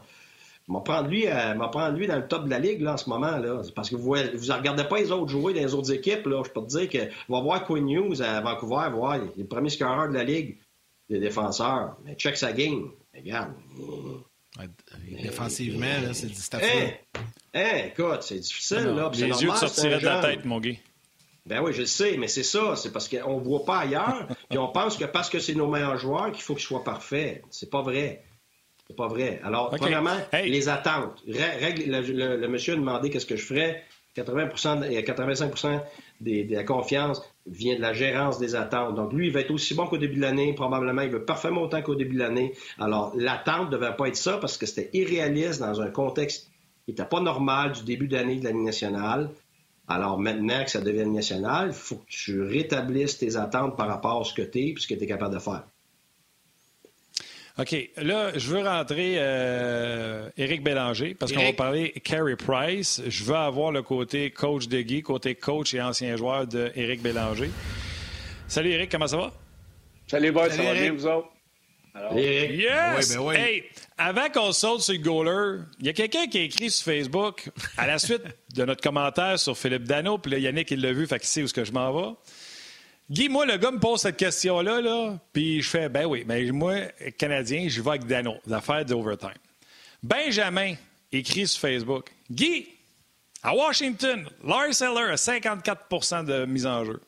m'a prendre lui, euh, prendre lui dans le top de la ligue là, en ce moment là, parce que vous ne regardez pas les autres jouer dans les autres équipes là. Je peux te dire que va voir Quinn News à Vancouver, voir il est le premier scoreur de la ligue, des défenseurs. Mais check sa game, regarde. défensivement là, c'est. Hein? Hein, écoute, c'est difficile là. Les yeux te sortiraient de la tête, mon gars. Ben oui, je le sais, mais c'est ça. C'est parce qu'on ne voit pas ailleurs. puis on pense que parce que c'est nos meilleurs joueurs qu'il faut qu'ils soient parfaits. C'est pas vrai. C'est pas vrai. Alors, premièrement, les attentes. le, monsieur a demandé qu'est-ce que je ferais. 80 et 85% de la confiance vient de la gérance des attentes. Donc, lui, il va être aussi bon qu'au début de l'année. Probablement, il veut parfaitement autant qu'au début de l'année. Alors, l'attente ne devait pas être ça parce que c'était irréaliste dans un contexte qui n'était pas normal du début d'année de l'année nationale. Alors maintenant que ça devient national, il faut que tu rétablisses tes attentes par rapport à ce que tu es et ce que tu es capable de faire. OK. Là, je veux rentrer euh, Éric Bélanger parce qu'on va parler Carey Price. Je veux avoir le côté coach de Guy, côté coach et ancien joueur de Éric Bélanger. Salut Éric, comment ça va? Salut, boys, ça va bien, vous autres? Yes! Ben hey, avant qu'on saute sur le goaler, il y a quelqu'un qui a écrit sur Facebook, à la suite de notre commentaire sur Philippe Dano, puis là, Yannick, il l'a vu, fait qu'il sait où est-ce que je m'en vais. Guy, moi, le gars me pose cette question-là, là, puis je fais, ben oui, mais moi, Canadien, je vais avec Dano, l'affaire d'overtime. Benjamin écrit sur Facebook, Guy, à Washington, Lars Eller a 54% de mise en jeu.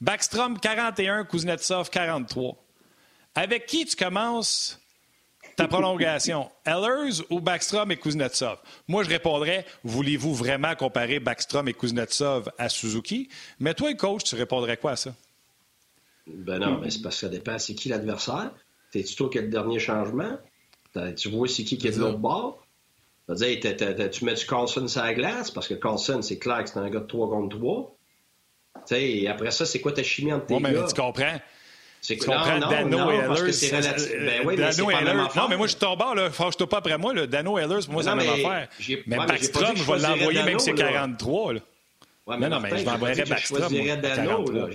Backstrom, 41, Kuznetsov, 43. Avec qui tu commences ta prolongation? Ellers ou Backstrom et Kuznetsov? Moi, je répondrais, voulez-vous vraiment comparer Backstrom et Kuznetsov à Suzuki? Mais toi, coach, tu répondrais quoi à ça? Ben non, mais c'est parce que ça dépend. C'est qui l'adversaire? T'es-tu toi qui as le dernier changement? Tu vois c'est qui qui est de l'autre bord? dire, tu mets du Carlson sur la glace? Parce que Carlson, c'est clair que c'est un gars de 3 contre 3. et après ça, c'est quoi ta chimie entre tes ouais, mais tu comprends? C'est tu comprends non, Dano non, Ehlers. Ben oui, Dano mais Ehlers. Non, mais moi, je suis ton bord, là. Fâche-toi pas après moi, là. Dano Ehlers, moi, c'est la même affaire. Mais Backstrom, je vais l'envoyer même si c'est 43, là. Ouais, mais non, non, mais je m'envoyerais Backstrom. Je choisirais Dano, là.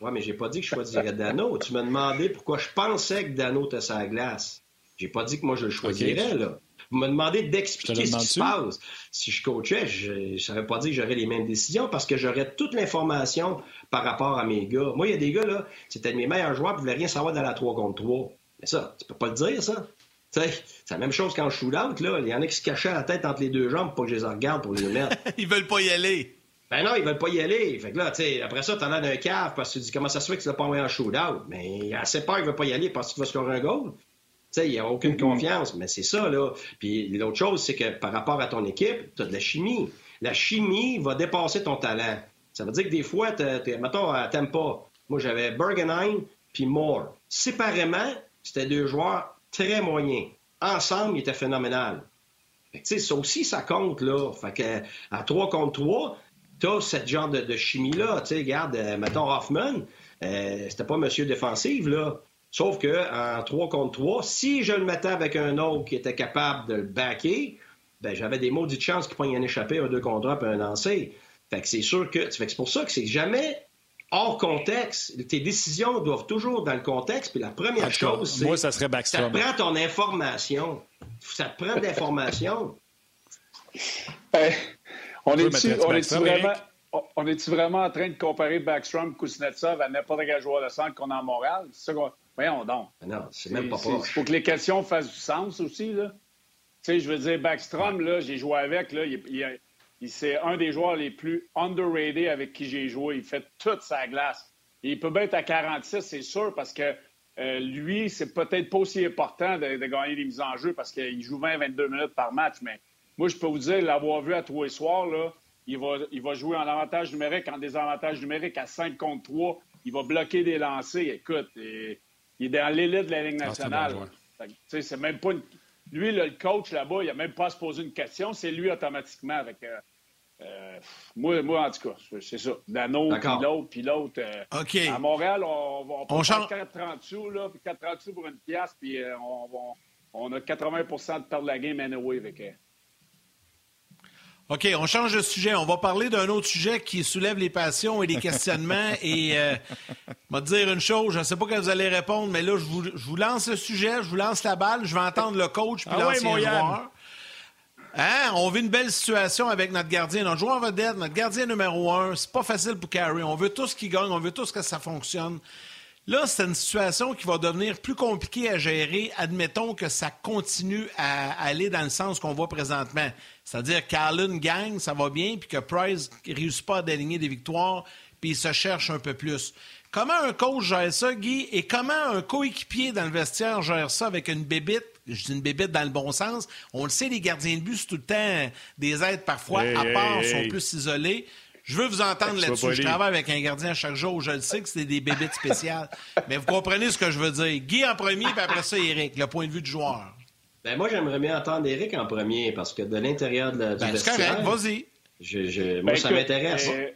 Oui, mais j'ai pas dit que je choisirais Dano. Tu m'as demandé pourquoi je pensais que Dano était sa glace. J'ai pas dit que moi je le choisirais, là. Vous me demandez d'expliquer ce qui se passe. Si je coachais, je ne saurais pas dire que j'aurais les mêmes décisions parce que j'aurais toute l'information par rapport à mes gars. Moi, il y a des gars, là, c'était mes meilleurs joueurs, ils ne voulaient rien savoir dans la 3 contre 3. Mais ça, tu peux pas le dire, ça. C'est la même chose qu'en shootout, là. Il y en a qui se cachaient la tête entre les deux jambes pour que je les regarde pour les mettre. ils veulent pas y aller. Ben non, ils veulent pas y aller. Fait que là, tu sais, après ça, t'en as d'un cave parce que tu dis comment ça se fait que tu l'as pas envoyé en shootout. Mais il a assez peur, il veut pas y aller parce que tu vas scorer un goal. Sais, il n'y a aucune mm-hmm. confiance, mais c'est ça, là. Puis l'autre chose, c'est que par rapport à ton équipe, tu as de la chimie. La chimie va dépasser ton talent. Ça veut dire que des fois, t'es, mettons, t'aimes pas. Moi, j'avais Bergenheim puis Moore. Séparément, c'était deux joueurs très moyens. Ensemble, ils étaient phénoménal. Tu sais, ça aussi, ça compte, là. Fait que, à 3 contre 3, t'as ce genre de, chimie-là. Tu sais, regarde, euh, mettons Hoffman, euh, c'était pas monsieur défensif, là. Sauf que en 3 contre 3, si je le mettais avec un autre qui était capable de le backer, ben j'avais des maudites chances qu'il prenne un échappé, un 2 contre 1 puis un lancé. Fait que c'est sûr que. c'est pour ça que c'est jamais hors contexte. Tes décisions doivent toujours dans le contexte. Puis la première chose, c'est. Moi, ça serait Ça prend ton information. Ça te prend de l'information. Ben, on est-tu vraiment, on est vraiment en train de comparer Backstrom Kuznetsov à n'importe quel joueur de centre qu'on a en Montréal? C'est ça Voyons donc. Non, c'est même pas Il faut que les questions fassent du sens aussi. Là. Tu sais, je veux dire, Backstrom, là, j'ai joué avec, là, il, il, c'est un des joueurs les plus underrated avec qui j'ai joué. Il fait toute sa glace. il peut bien être à 46, c'est sûr, parce que euh, lui, c'est peut-être pas aussi important de, de, gagner des mises en jeu parce qu'il joue 20-22 minutes par match, mais moi, je peux vous dire, l'avoir vu à tous les soirs, là, il, va, il va jouer en avantage numérique, en désavantage numérique à 5 contre 3. Il va bloquer des lancers. Écoute, il, est dans l'élite de la Ligue ah, nationale. c'est même pas Lui, le coach là-bas, il n'a même pas à se poser une question. C'est lui automatiquement. Avec, euh, euh, moi, moi, en tout cas, c'est ça. Dano, puis l'autre, puis l'autre. Euh, à Montréal, on, va on, 4,30 sous, là, puis 4,30 sous pour une pièce, puis on, on, a 80% de perdre la game anyway avec OK, on change de sujet. On va parler d'un autre sujet qui soulève les passions et les questionnements. et euh, je vais te dire une chose, je ne sais pas que vous allez répondre, mais là, je vous, lance le sujet, je vous lance la balle, je vais entendre le coach puis ah l'ancien joueur. Hein? On vit une belle situation avec notre gardien, notre joueur vedette, notre gardien numéro un. C'est pas facile pour Carrie. On veut tous qu'il gagne, on veut tous que ça fonctionne. Là, c'est une situation qui va devenir plus compliquée à gérer. Admettons que ça continue à aller dans le sens qu'on voit présentement. C'est-à-dire qu'Allen gagne, ça va bien, puis que Price ne réussit pas à déligner des victoires, puis il se cherche un peu plus. Comment un coach gère ça, Guy, et comment un coéquipier dans le vestiaire gère ça avec une bébite? Je dis une bébite dans le bon sens. On le sait, les gardiens de but, c'est tout le temps des aides parfois à part, sont plus isolés. Je veux vous entendre là-dessus. Je travaille avec un gardien chaque jour. Je le sais que c'est des bébites spéciales. mais vous comprenez ce que je veux dire. Guy en premier, puis après ça, Eric, le point de vue du joueur. Ben moi, j'aimerais bien entendre Eric en premier, parce que de l'intérieur de la, du ben, vestiaire... vas-y. Je, moi, ben, ça m'intéresse. Euh,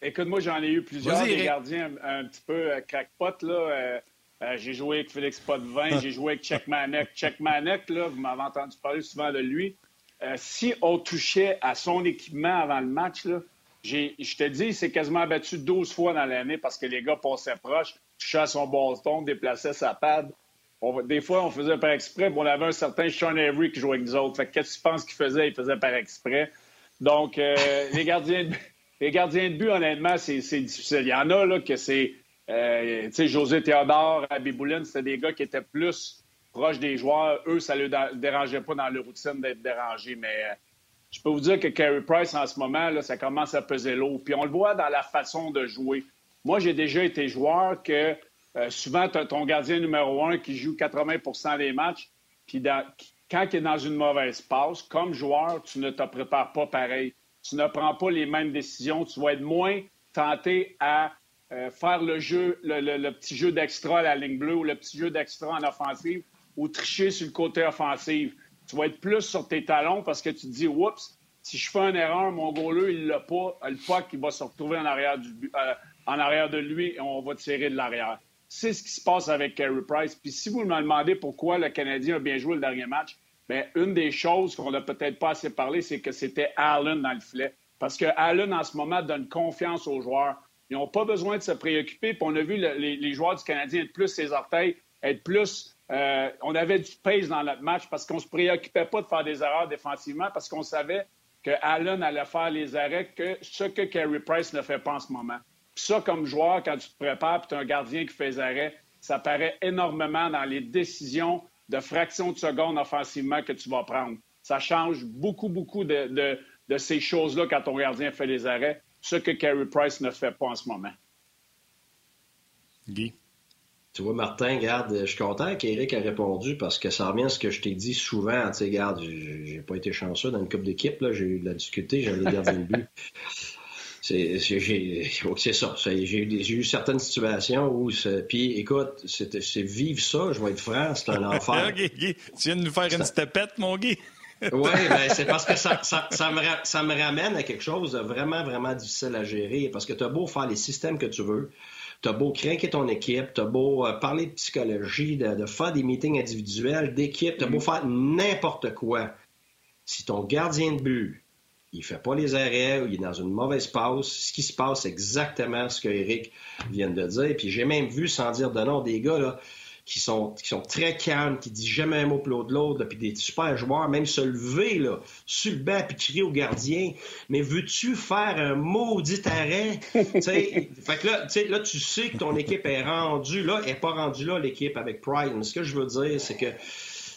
écoute, moi, j'en ai eu plusieurs des gardiens un, petit peu euh, crackpot, là. Euh, j'ai joué avec Félix Potvin, j'ai joué avec Manek. Chuck Manek, là, vous m'avez entendu parler souvent de lui. si on touchait à son équipement avant le match, là, je te dis, il s'est quasiment battu 12 fois dans l'année parce que les gars passaient proches. touchait à son bâton, déplaçait sa pad. des fois, on faisait par exprès. on avait un certain Sean Avery qui jouait avec nous autres. Fait qu'est-ce que tu penses qu'il faisait? Il faisait par exprès. Donc, euh, les gardiens de les gardiens de but, honnêtement, c'est difficile. Il y en a là, que c'est. Euh, tu sais, José Théodore, Abiboulin, c'était des gars qui étaient plus proches des joueurs. Eux, ça ne les dérangeait pas dans leur routine d'être dérangés. Mais euh, je peux vous dire que Carey Price, en ce moment, ça commence à peser l'eau. Puis on le voit dans la façon de jouer. Moi, j'ai déjà été joueur que euh, souvent, tu as ton gardien numéro un qui joue 80% des matchs. Puis quand il est dans une mauvaise passe, comme joueur, tu ne te prépares pas pareil tu ne prends pas les mêmes décisions, tu vas être moins tenté à euh, faire le jeu, le, petit jeu d'extra à la ligne bleue ou le petit jeu d'extra en offensive ou tricher sur le côté offensif. Tu vas être plus sur tes talons parce que tu te dis, oups, si je fais une erreur, mon goaler, il l'a pas, le puck, il va se retrouver en arrière, euh, en arrière de lui et on va tirer de l'arrière. C'est ce qui se passe avec Carey Price. Puis si vous me demandez pourquoi le Canadien a bien joué le dernier match, mais une des choses qu'on n'a peut-être pas assez parlé, c'est que c'était Allen dans le filet. Parce que Allen, en ce moment, donne confiance aux joueurs. Ils n'ont pas besoin de se préoccuper. Puis on a vu les, joueurs du Canadien être plus ses orteils, être plus. Euh, on avait du pace dans notre match parce qu'on ne se préoccupait pas de faire des erreurs défensivement parce qu'on savait que Allen allait faire les arrêts, que ce que Carey Price ne fait pas en ce moment. Puis ça, comme joueur, quand tu te prépares et tu un gardien qui fait des arrêts, ça paraît énormément dans les décisions de fractions de seconde offensivement que tu vas prendre. Ça change beaucoup, beaucoup de, ces choses-là quand ton gardien fait les arrêts, ce que Carey Price ne fait pas en ce moment. Guy? Tu vois, Martin, garde, je suis content qu'Éric ait répondu parce que ça revient à ce que je t'ai dit souvent. Tu sais, garde, j'ai pas été chanceux dans une coupe d'équipe, j'ai eu de la difficulté, j'avais gardé le but. C'est ça. J'ai eu certaines situations où. Puis écoute, c'est vivre ça, je vais être franc, c'est un enfer. tu viens de nous faire une stepette, mon Guy? oui, ben, c'est parce que ça, ça, ça, me, ça, me, ramène à quelque chose de vraiment, vraiment difficile à gérer. Parce que tu as beau faire les systèmes que tu veux, tu as beau craquer ton équipe, tu as beau euh, parler de psychologie, de, de faire des meetings individuels, d'équipe, tu as beau mm. faire n'importe quoi. Si ton gardien de but il fait pas les arrêts, il est dans une mauvaise passe. Ce qui se passe, c'est exactement ce que Eric vient de dire. Puis j'ai même vu, sans dire de nom, des gars là, qui sont, qui sont très calmes, qui disent jamais un mot pour de l'autre, puis des super joueurs, même se lever là, sur le banc puis crier au gardien Mais veux-tu faire un maudit arrêt? fait que là, là, tu sais que ton équipe est rendue là, elle n'est pas rendue là, l'équipe avec Pride. Mais ce que je veux dire, c'est que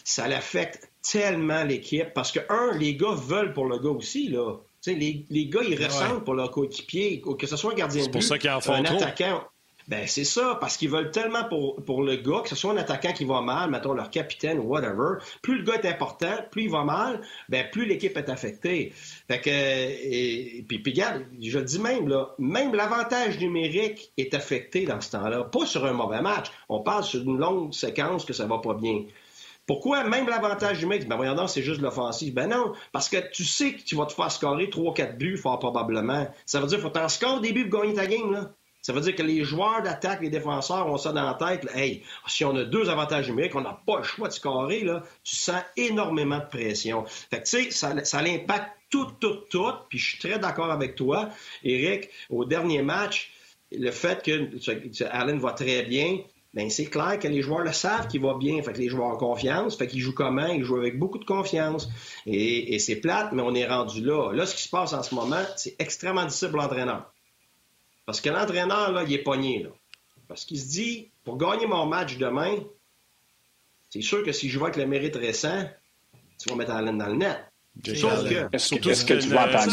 ça l'affecte tellement l'équipe parce que, un, les gars veulent pour le gars aussi, là. les, les gars, ils ressentent pour leur coéquipier, que ce soit un gardien de but, ça un attaquant. Ben, c'est ça, parce qu'ils veulent tellement pour, pour le gars, que ce soit un attaquant qui va mal, mettons leur capitaine ou whatever, plus le gars est important, plus il va mal, ben, plus l'équipe est affectée. Fait que, et, puis, puis, regarde, je dis même, là, même l'avantage numérique est affecté dans ce temps-là. Pas sur un mauvais match. On parle sur une longue séquence que ça va pas bien. Pourquoi même l'avantage mec, ben voyons c'est juste l'offensive. Ben non, parce que tu sais que tu vas te faire scorer 3-4 buts, fort probablement. Ça veut dire qu'il faut t'en scorer des buts pour gagner ta game, là. Ça veut dire que les joueurs d'attaque, les défenseurs ont ça dans la tête. hey, si on a deux avantages numériques, on n'a pas le choix de scorer, là. Tu sens énormément de pression. Fait que, tu sais, ça, ça l'impacte tout, tout, tout. Puis je suis très d'accord avec toi, Eric. Au dernier match, le fait que Allen va très bien, ben c'est clair que les joueurs le savent qu'il va bien. Fait que les joueurs ont confiance. Fait qu'ils jouent comment? Ils jouent avec beaucoup de confiance. Et, c'est plate, mais on est rendu là. Là, ce qui se passe en ce moment, c'est extrêmement difficile pour l'entraîneur. Parce que l'entraîneur, là, il est pogné. Là. Parce qu'il se dit, pour gagner mon match demain, c'est sûr que si je vois avec le mérite récent, tu vas mettre Allen dans le net. Sauf que, surtout, si tu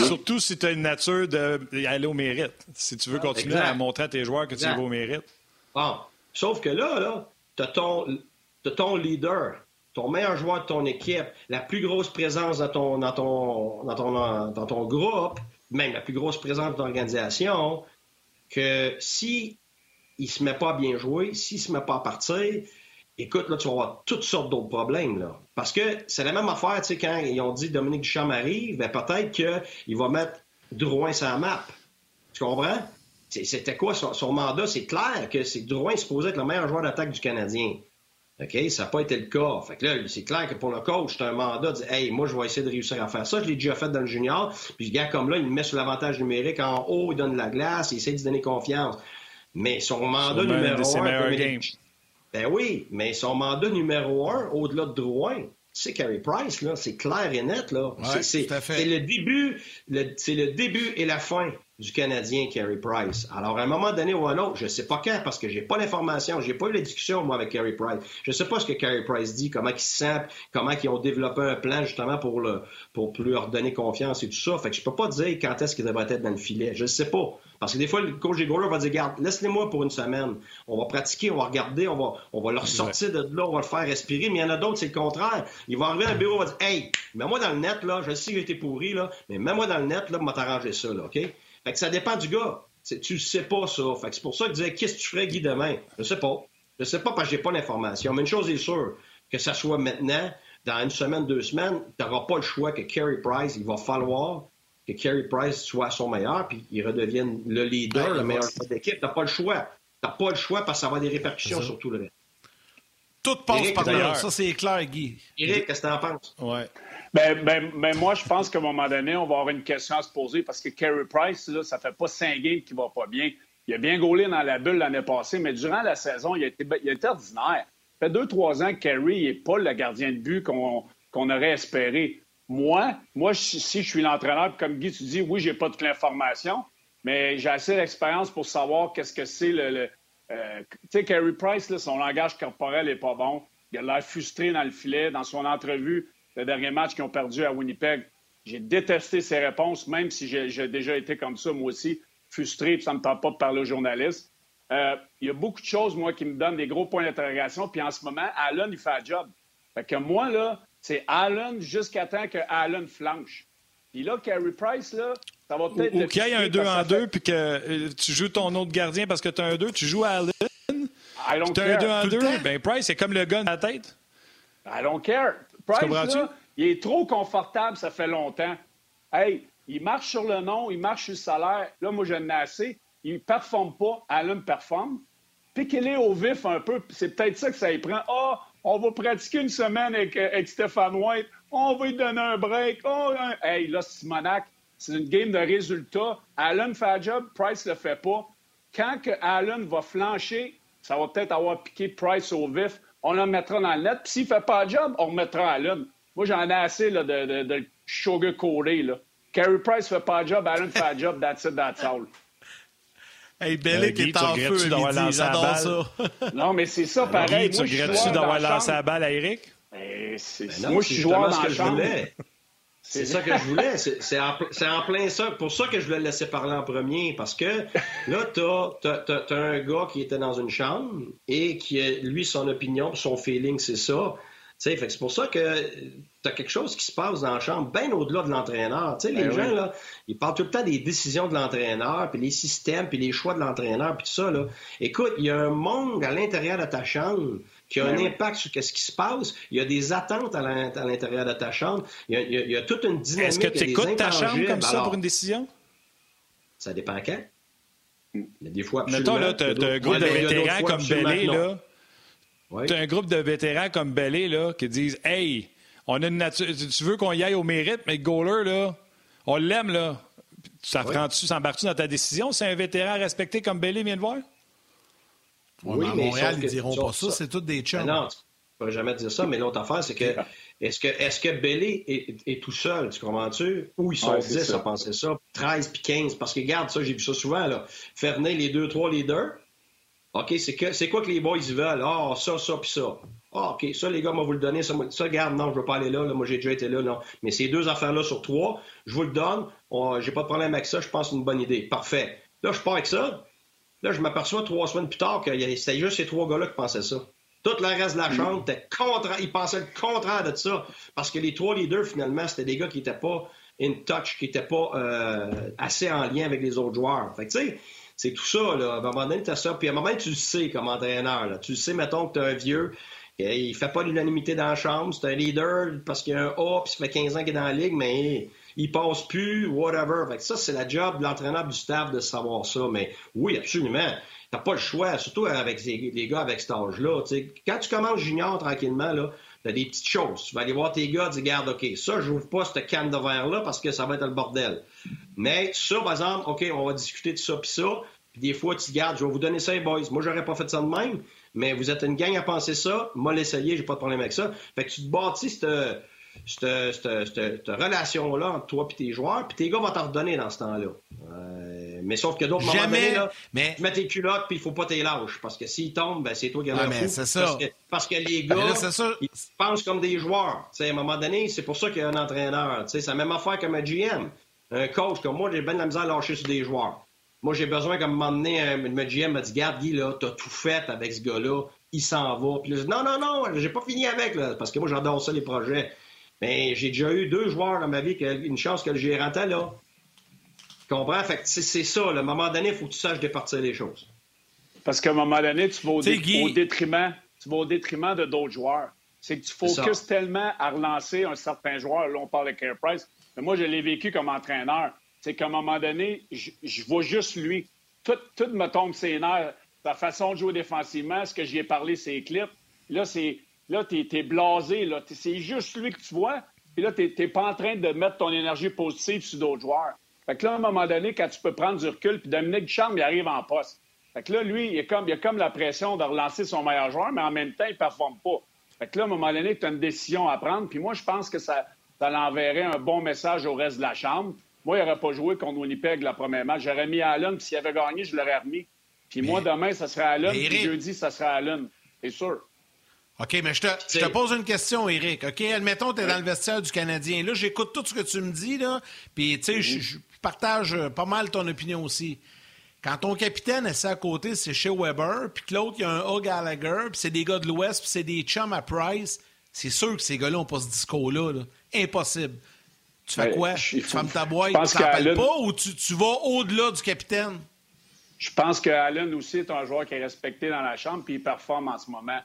surtout si tu as une nature d'aller au mérite. Si tu veux continuer à montrer à tes joueurs que tu vas au mérite. Bon, Sauf que là, là, tu as ton, ton leader, ton meilleur joueur de ton équipe, la plus grosse présence dans ton, dans ton, dans ton, dans ton groupe, même la plus grosse présence de ton organisation, que si il se met pas à bien jouer, s'il se met pas à partir, écoute, là, tu vas avoir toutes sortes d'autres problèmes, là. Parce que c'est la même affaire, tu sais, quand ils ont dit Dominique Duchamp arrive, ben peut-être qu'il va mettre Drouin sur la map. Tu comprends? C'était quoi son, mandat? C'est clair que c'est Drouin supposé être le meilleur joueur d'attaque du Canadien. OK? Ça n'a pas été le cas. Fait que là, c'est clair que pour le coach, c'est un mandat de dire Hey, moi, je vais essayer de réussir à faire ça. Je l'ai déjà fait dans le junior. Puis, le gars comme là, il me met sur l'avantage numérique en haut, il donne de la glace, il essaie de se donner confiance. Mais son mandat numéro un. Ben oui, mais son mandat numéro un, au-delà de Drouin, c'est Carey Price, là. C'est clair et net, là. c'est le début, c'est le début et la fin du Canadien Carey Price. Alors, à un moment donné ou à un autre, je ne sais pas quand, parce que j'ai pas l'information, j'ai pas eu la discussion, moi, avec Carey Price. Je ne sais pas ce que Carey Price dit, comment il se sent, comment ils ont développé un plan, justement, pour, le, pour lui leur donner confiance et tout ça. Fait que je peux pas dire quand est-ce qu'il devrait être dans le filet. Je ne sais pas. Parce que des fois, le coach des va dire, garde, laisse-les-moi pour une semaine. On va pratiquer, on va regarder, on va, on va leur sortir de là, on va le faire respirer. Mais il y en a d'autres, c'est le contraire. Il va arriver dans le bureau, il va dire, hey, mets-moi dans le net, là, je sais que j'ai été pourri, là, mais mets-moi dans le net, là, pour t'arranger ça, là, OK? Fait que ça dépend du gars. Tu ne sais pas ça. Fait que c'est pour ça que je disais, qu'est-ce que tu ferais, Guy, demain? Je sais pas. Je sais pas parce que j'ai pas l'information. Mais une chose est sûre, que ça soit maintenant, dans une semaine, deux semaines, tu n'auras pas le choix que Carey Price, il va falloir que Carey Price soit son meilleur, puis il redevienne le leader, le meilleur d'équipe. Tu n'as pas le choix. Tu n'as pas le choix parce que ça va avoir des répercussions sur tout le reste. Tout passe par là. Ça, c'est clair, Guy. Eric, qu'est-ce que tu en penses? Ouais. Ben, ben, ben, moi, je pense qu'à un moment donné, on va avoir une question à se poser parce que Carey Price, là, ça fait pas cinq games qu'il va pas bien. Il a bien gaulé dans la bulle l'année passée, mais durant la saison, il a été, il a été ordinaire. Ça fait deux, trois ans que Carey n'est pas le gardien de but qu'on aurait espéré. Moi, moi, si je suis l'entraîneur, comme Guy, tu dis, oui, j'ai pas toute l'information, mais j'ai assez d'expérience pour savoir qu'est-ce que c'est le. Euh, tu sais, Carey Price, là, son langage corporel est pas bon. Il a l'air frustré dans le filet. Dans son entrevue, le dernier match qu'ils ont perdu à Winnipeg. J'ai détesté ses réponses, même si j'ai déjà été comme ça, moi aussi, frustré, puis ça ne me tente pas de parler aux journalistes. Euh, il y a beaucoup de choses, moi, qui me donnent des gros points d'interrogation. Puis en ce moment, Allen, il fait un job. Fait que moi, là, c'est Allen jusqu'à temps que Allen flanche. Puis là, Carey Price, là, ça va peut-être. Ou, qu'il y ait un 2 en 2, puis que euh, tu joues ton autre gardien parce que tu as un 2, tu joues à Allen. Tu as un 2 en 2, ben Price, c'est comme le gars dans la tête. I don't care. Price, il est trop confortable, ça fait longtemps. Hey, il marche sur le nom, il marche sur le salaire. Là, moi, je n'ai assez. Il ne performe pas. Allen performe. Piquez-les au vif un peu. C'est peut-être ça que ça y prend. Ah, on va pratiquer une semaine avec, avec Stéphane White. On va lui donner un break. Oh, Hey, là, Simonac, c'est une game de résultats. Allen fait un job, Price ne le fait pas. Quand que Allen va flancher, ça va peut-être avoir piqué Price au vif on le mettra dans le net. Puis s'il ne fait pas le job, on remettra à l'une. Moi, j'en ai assez là, de, de, de sugar-coaté. Carey Price ne fait pas le job, Allen fait le job, that's it, that's all. Hey, Bellic euh, est en feu, j'adore ça. non, mais c'est ça, pareil. tu regrettes-tu d'avoir lancé la balle à Eric? Ben, ben moi, je suis joueur dans ce que je voulais. C'est ça que je voulais. C'est en, en, plein ça. Pour ça que je voulais le laisser parler en premier. Parce que là, tu as, un gars qui était dans une chambre et qui, lui, son opinion, son feeling, c'est ça. C'est pour ça que tu as quelque chose qui se passe dans la chambre, bien au-delà de l'entraîneur. les ben gens, là, ils parlent tout le temps des décisions de l'entraîneur, puis les systèmes, puis les choix de l'entraîneur, puis tout ça. Là. Écoute, il y a un monde à l'intérieur de ta chambre qui a un ben impact sur ce qui se passe. Il y a des attentes à l'intérieur de ta chambre. Il y a, toute une dynamique. Est-ce que tu écoutes ta chambre comme ça pour une décision? Ça dépend quand. Mais des fois, Mettons, là, tu as, un groupe de vétérans comme Bellé, là. Tu as un groupe de vétérans comme Bellé, là, qui disent Hey, on a une nature. Tu veux qu'on y aille au mérite, mais Goaler, là, on l'aime, là. Ça prend-tu, s'embarques-tu dans ta décision? C'est un vétéran respecté comme Bellé vient de voir? Oui, à Montréal, ils ne diront pas ça, c'est tout des chums. non, tu ne peux jamais dire ça, mais l'autre affaire, c'est que est-ce que, est que Bellé est, tout seul, tu comprends-tu? Ou ils sont 10 à penser ça, 13 puis 15, parce que regarde ça, j'ai vu ça souvent, là. Faire venir les deux, trois leaders. OK, c'est, que, c'est quoi que les boys veulent? Ah, ça, ça, puis ça. Ah, OK, ça, les gars, moi, vous le donner. Ça, ça, regarde, non, je veux pas aller là, là, Moi, j'ai déjà été là, non. Mais ces deux affaires-là sur trois, je vous le donne. j'ai pas de problème avec ça. Je pense que c'est une bonne idée. Parfait. Là, je pars avec ça. Là, je m'aperçois trois semaines plus tard que c'était juste ces trois gars-là qui pensaient ça. Tout le reste de la chambre était contre, ils pensaient le contraire de ça. Parce que les trois leaders, finalement, c'était des gars qui n'étaient pas in touch, qui n'étaient pas euh, assez en lien avec les autres joueurs. Fait que, tu sais, c'est tout ça, là. À un moment donné, as ça. Puis à un moment donné, tu le sais comme entraîneur. Là. Tu le sais, mettons que tu as un vieux, il fait pas l'unanimité dans la chambre. C'est un leader parce qu'il y a un A, puis ça fait 15 ans qu'il est dans la ligue, mais il passe plus, whatever. Fait ça, c'est la job de l'entraîneur du staff de savoir ça. Mais oui, absolument. T'as pas le choix, surtout avec les, gars avec cet âge-là. Quand tu commences junior tranquillement, là, t'as des petites choses. Tu vas aller voir tes gars, tu dis, garde, OK, ça, je n'ouvre pas cette canne de verre-là parce que ça va être le bordel. Mais ça, par exemple, OK, on va discuter de ça puis ça. Puis des fois, tu gardes, je vais vous donner ça, boys. Moi, j'aurais pas fait ça de même, mais vous êtes une gang à penser ça. Moi, l'essayer, j'ai pas de problème avec ça. Fait que tu te bâtis cette cette, relation-là entre toi et tes joueurs, puis tes gars vont t'en redonner dans ce temps-là. Euh, mais sauf que d'autres moments donné, là, mais... tu mets tes culottes puis il faut pas tes lâches. Parce que s'ils tombent, ben, c'est toi qui as ouais, mais c'est ça. Parce, que, les gars, ils pensent comme des joueurs. à un moment donné, c'est pour ça qu'il y a un entraîneur. C'est la même affaire comme un GM. Un coach comme moi, j'ai bien de la misère à lâcher sur des joueurs. Moi, j'ai besoin, comme un moment donné, un, GM m'a dit Garde, Guy, là, t'as tout fait avec ce gars-là, il s'en va. Puis non, non, non, j'ai pas fini avec, là, parce que moi, j'adore ça, les projets. Mais j'ai déjà eu deux joueurs dans ma vie qui ont une chance que le gérant est là. Tu comprends? Fait c'est ça. À un moment donné, il faut que tu saches départir les choses. Parce qu'à un moment donné, tu vas au, détriment, tu vas au détriment de d'autres joueurs. C'est que tu focuses tellement à relancer un certain joueur. Là, on parle de Care Price. Mais moi, je l'ai vécu comme entraîneur. C'est qu'à un moment donné, je, vois juste lui. Tout, tout me tombe ses nerfs. Sa façon de jouer défensivement, ce que j'y ai parlé, ses clips. Là, c'est Là, tu es, blasé. Là. C'est juste lui que tu vois. Puis là, tu n'es pas en train de mettre ton énergie positive sur d'autres joueurs. Fait que là, à un moment donné, quand tu peux prendre du recul, puis Dominique Ducharme, il arrive en poste. Fait que là, lui, il, est comme, il a comme la pression de relancer son meilleur joueur, mais en même temps, il ne performe pas. Fait que là, à un moment donné, tu as une décision à prendre. Puis moi, je pense que ça, ça l'enverrait un bon message au reste de la Chambre. Moi, il n'aurait pas joué contre Winnipeg la première match. J'aurais mis Allen, puis s'il avait gagné, je l'aurais remis. Puis moi, demain, ça serait Allen, puis jeudi, ça serait Allen. C'est sûr. OK, mais je te, pose une question, Eric. OK, admettons, tu es dans le vestiaire du Canadien. Là, j'écoute tout ce que tu me dis, là. Puis, tu sais, je, partage euh, pas mal ton opinion aussi. Quand ton capitaine est à côté, c'est chez Weber, puis que l'autre, il y a un A. Gallagher, puis c'est des gars de l'Ouest, puis c'est des chums à Price, c'est sûr que ces gars-là n'ont pas ce discours-là. Impossible. Tu fais quoi? Tu fermes ta boîte, tu t'appelles pas, ou tu, tu vas au-delà du capitaine? Je pense que Allen aussi est un joueur qui est respecté dans la chambre, puis il performe en ce moment.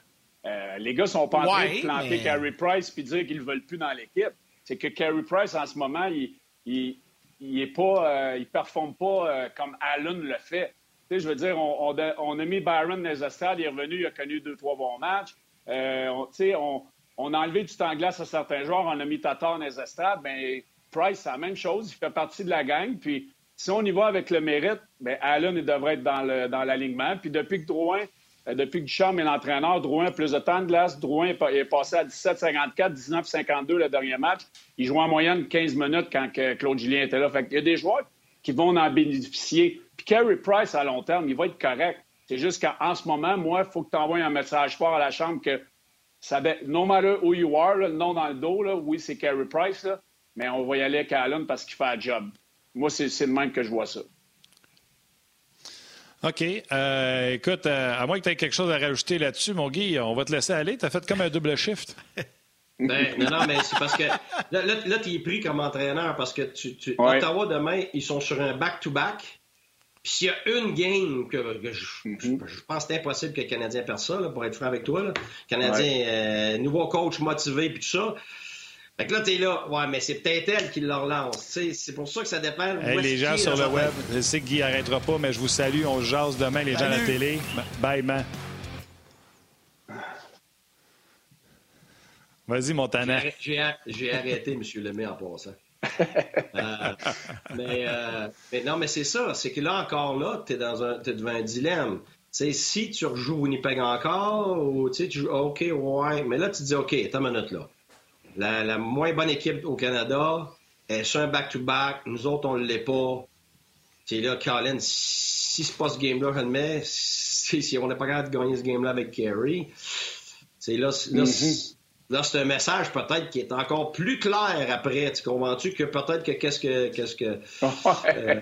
Euh, les gars sont pas en train de planter Carey Price puis dire qu'ils ne veulent plus dans l'équipe. C'est que Carey Price, en ce moment, il, il, il est pas, euh, il performe pas euh, comme Allen le fait. je veux dire, on, on, a mis Byron les il est revenu, il a connu deux, trois bons matchs. On, on, on, a enlevé du temps de glace à certains joueurs, on a mis Tatar estrades. Ben, Price, c'est la même chose, il fait partie de la gang. Puis si on y va avec le mérite, ben, Allen il devrait être dans l'alignement. Dans puis depuis que Drouin depuis que Duchamp est l'entraîneur, Drouin a plus de temps de glace. Drouin est passé à 17,54, 19,52 le dernier match. Il joue en moyenne 15 minutes quand Claude Julien était là. Il y a des joueurs qui vont en bénéficier. Puis Carey Price, à long terme, il va être correct. C'est juste qu'en ce moment, moi, il faut que tu envoies un message fort à la Chambre que, ça, no matter who you are, le nom dans le dos, oui, c'est Carey Price, mais on va y aller avec Allen parce qu'il fait le job. Moi, c'est le même que je vois ça. OK. Euh, écoute, euh, à moins que tu aies quelque chose à rajouter là-dessus, mon Guy, on va te laisser aller. Tu as fait comme un double shift. Ben, non, non, mais c'est parce que là, là, tu es pris comme entraîneur parce que tu, Ottawa, demain, ils sont sur un back-to-back. Puis s'il y a une game que, mm-hmm. je, pense que c'est impossible que le Canadien perde ça, pour être franc avec toi. Là. Canadien, euh, nouveau coach motivé, puis tout ça. Fait que là, t'es là, ouais, mais c'est peut-être elle qui le relance. C'est pour ça que ça dépend. les gens sur le web, je sais que Guy n'arrêtera pas, mais je vous salue. On jase demain, les gens à la télé. Bye, man. Vas-y, Montana. J'ai arrêté, M. Lemay, en passant. Euh, mais, euh, mais, non, mais c'est ça. C'est que là, encore là, tu es, es, devant un dilemme. sais, si tu rejoues Winnipeg encore, ou tu joues, OK, ouais. Mais là, tu te dis, OK, t'as une minute là la, moins bonne équipe au Canada est sur un back-to-back. Nous autres, on ne l'est pas. C'est là, Colin, si pas ce game-là, je le si on n'est pas capable de gagner ce game-là avec Kerry, c'est là, là mm-hmm. Là, c'est un message peut-être qui est encore plus clair après. Tu comprends-tu que peut-être que qu'est-ce que qu'est-ce que, euh,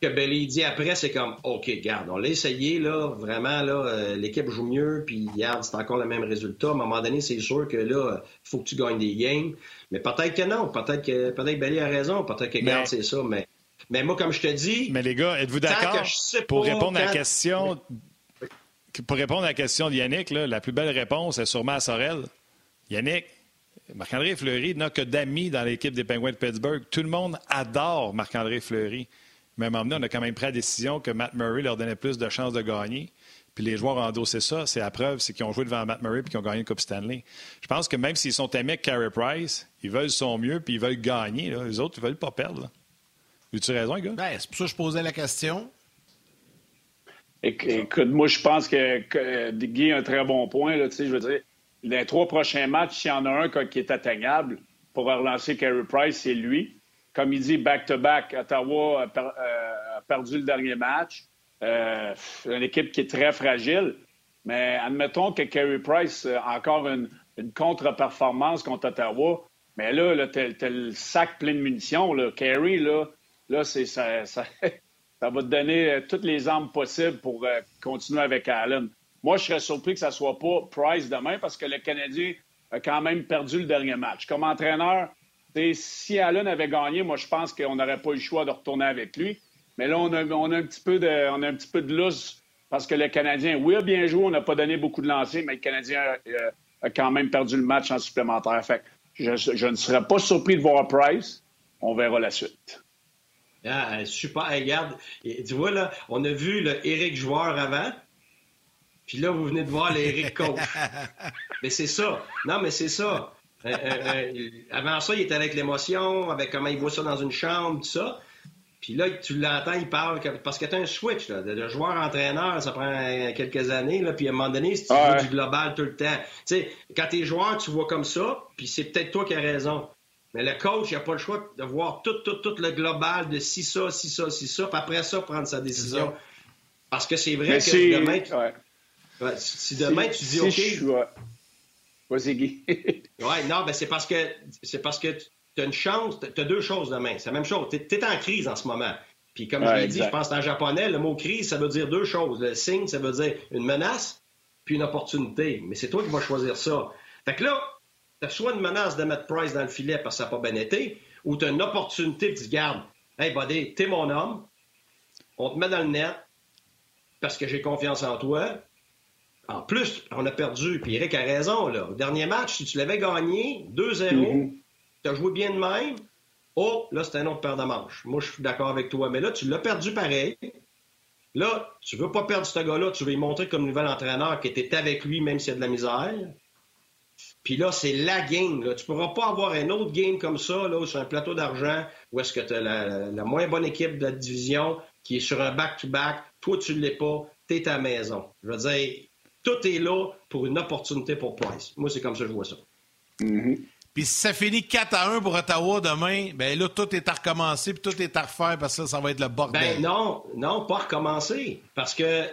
que Belly dit après, c'est comme OK, garde, on l'a essayé, là, vraiment, là, euh, l'équipe joue mieux, puis garde, c'est encore le même résultat. À un moment donné, c'est sûr que là, il faut que tu gagnes des games. Mais peut-être que non, peut-être que peut-être Belly a raison, peut-être que garde, c'est ça, mais. Mais moi, comme je te dis. Mais les gars, êtes-vous d'accord pour répondre à la question. Pour répondre à la question de Yannick, là, la plus belle réponse est sûrement à Sorel. Yannick, Marc-André Fleury n'a que d'amis dans l'équipe des Penguins de Pittsburgh. Tout le monde adore Marc-André Fleury. Mais à un moment donné, on a quand même pris la décision que Matt Murray leur donnait plus de chances de gagner. Puis les joueurs ont endossé ça. C'est la preuve, c'est qu'ils ont joué devant Matt Murray et qu'ils ont gagné le Coupe Stanley. Je pense que même s'ils sont aimés avec Carey Price, ils veulent son mieux puis ils veulent gagner. Les autres, ils veulent pas perdre. As-tu raison, gars? Ben, c'est pour ça que je posais la question. Écoute, moi, je pense que, que Guy a un très bon point. Là, je veux dire, les trois prochains matchs, s'il y en a un qui est atteignable pour relancer Carey Price, c'est lui. Comme il dit, back-to-back, Ottawa a, perdu le dernier match. Euh, une équipe qui est très fragile. Mais admettons que Carey Price a encore une, contre-performance contre Ottawa. Mais là, là t'as, le sac plein de munitions. Là. Carey, là, c'est, ça, va te donner euh, toutes les armes possibles pour euh, continuer avec Allen. Moi, je serais surpris que ça ne soit pas Price demain parce que le Canadien a quand même perdu le dernier match. Comme entraîneur, si Allen avait gagné, moi, je pense qu'on n'aurait pas eu le choix de retourner avec lui. Mais là, on a, un, petit peu de, on a un petit peu de lousse parce que le Canadien, oui, a bien joué, on n'a pas donné beaucoup de lancers, mais le Canadien a, quand même perdu le match en supplémentaire. Fait je, je, ne serais pas surpris de voir Price. On verra la suite. Ah, super. regarde, tu vois, là, on a vu Eric joueur avant. Puis là, vous venez de voir l'Éric coach. mais c'est ça. Non, mais c'est ça. Euh, euh, euh, avant ça, il était avec l'émotion, avec comment il voit ça dans une chambre, tout ça. Puis là, tu l'entends, il parle, parce que tu un switch, là, de, joueur-entraîneur, ça prend quelques années, là, puis à un moment donné, si tu du global tout le temps. Tu sais, quand t'es joueur, tu vois comme ça, puis c'est peut-être toi qui as raison. Mais le coach, il n'a pas le choix de voir tout, tout, tout le global de si ça, si ça, si ça, puis après ça, prendre sa décision. Parce que c'est vrai que demain, si demain tu dis OK. Vas-y, Guy. oui, non, ben c'est parce que c'est parce que tu as une chance, tu as deux choses demain. C'est la même chose. Tu es, en crise en ce moment. Puis comme je l'ai dit, je pense en japonais, le mot crise, ça veut dire deux choses. Le signe, ça veut dire une menace, puis une opportunité. Mais c'est toi qui vas choisir ça. Fait que là, tu as soit une menace de mettre Price dans le filet parce que ça n'a pas bien été, ou tu as une opportunité, tu te gardes. Hey, buddy, t'es mon homme, on te met dans le net parce que j'ai confiance en toi, en plus, on a perdu, puis Eric a raison. Là. Au dernier match, si tu l'avais gagné 2-0, mm-hmm. tu as joué bien de même, oh, là, c'est un autre paire de manches. Moi, je suis d'accord avec toi. Mais là, tu l'as perdu pareil. Là, tu veux pas perdre ce gars-là, tu veux lui montrer comme nouvel entraîneur qui était avec lui, même s'il y a de la misère. Puis là, c'est la game. Là. Tu pourras pas avoir un autre game comme ça, là, sur un plateau d'argent, où est-ce que tu as la, la, moins bonne équipe de la division qui est sur un back-to-back. Toi, tu ne l'es pas. Tu es à maison. Je veux dire, tout est là pour une opportunité pour Price. Moi, c'est comme ça que je vois ça. Mm-hmm. Puis si ça finit 4 à 1 pour Ottawa demain, ben là, tout est à recommencer, puis tout est à refaire, parce que ça, va être le bordel. Ben non, non, pas recommencer. Parce que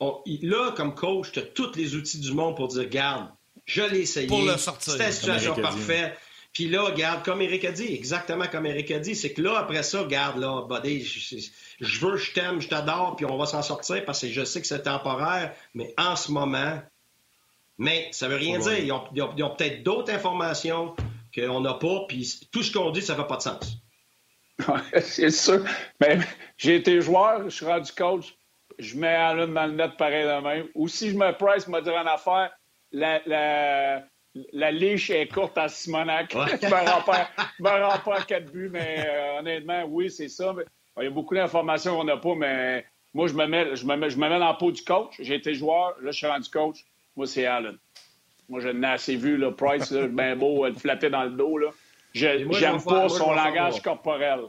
là, comme coach, tu as tous les outils du monde pour dire, garde, je l'ai essayé. Pour le sortir. C'est la situation parfaite. Puis là, regarde, comme Eric a dit, exactement comme Eric a dit, c'est que là, après ça, regarde, là, buddy, je, veux, je t'aime, je t'adore, puis on va s'en sortir parce que je sais que c'est temporaire, mais en ce moment, mais ça veut rien dire. Ils ont, peut-être d'autres informations qu'on n'a pas, puis tout ce qu'on dit, ça fait pas de sens. c'est sûr. Mais j'ai été joueur, je suis rendu coach, je mets Allen dans le net pareil de même. Ou si je me price, me dire en affaire, la, la, la liche est courte à Simonac. je me rends pas, à quatre buts, mais euh, honnêtement, oui, c'est ça. Il y a beaucoup d'informations qu'on n'a pas, mais moi, je me mets, je me mets, je me mets dans la peau du coach. J'ai été joueur, là, je suis rendu coach. Moi, c'est Allen. Moi, je n'ai assez vu, le Price, bien beau, le flatter dans le dos. Là. j'aime pas son langage corporel.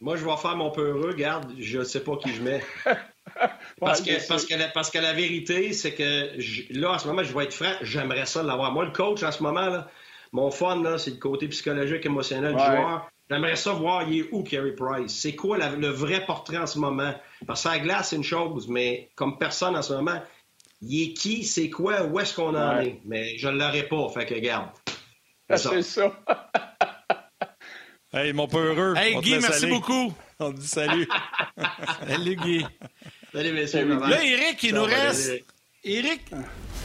Moi, je vais faire mon peu heureux. Garde, je ne sais pas qui je mets. parce, que, parce, que la, parce que la vérité, c'est que là, en ce moment, je vais être franc, j'aimerais ça l'avoir. Moi, le coach, en ce moment, là, mon fun, là, c'est le côté psychologique, émotionnel du joueur. J'aimerais ça voir, il est où Carey Price? C'est quoi le vrai portrait en ce moment? Parce que la glace, c'est une chose, mais comme personne en ce moment, il est qui, c'est quoi, où est-ce qu'on en est? Mais je ne l'aurais pas, fait que garde. C'est ça. Hey, mon peu heureux. Hey, Guy, merci beaucoup. On te dit salut. salut, Guy. Salut, messieurs. Là, Eric, il nous reste. Eric,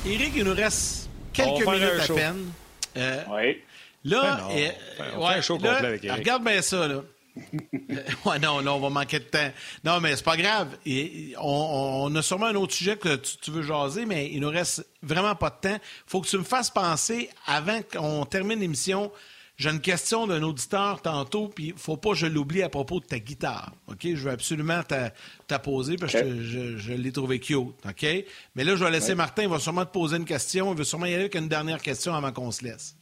Eric, il nous reste quelques minutes à peine. Euh, oui. Là, ben euh, on fait un show complet avec Eric. Regarde bien ça, là. ouais, non, non, on va manquer de temps. Non, mais c'est pas grave. on, a sûrement un autre sujet que tu, tu, veux jaser, mais il nous reste vraiment pas de temps. faut que tu me fasses penser, avant qu'on termine l'émission, j'ai une question d'un auditeur tantôt, puis il ne faut pas que je l'oublie à propos de ta guitare. OK? Je veux absolument t'a poser parce que je, l'ai trouvé cute. OK? Mais là, je vais laisser Martin, il va sûrement te poser une question. Il veut sûrement y aller avec une dernière question avant qu'on se laisse.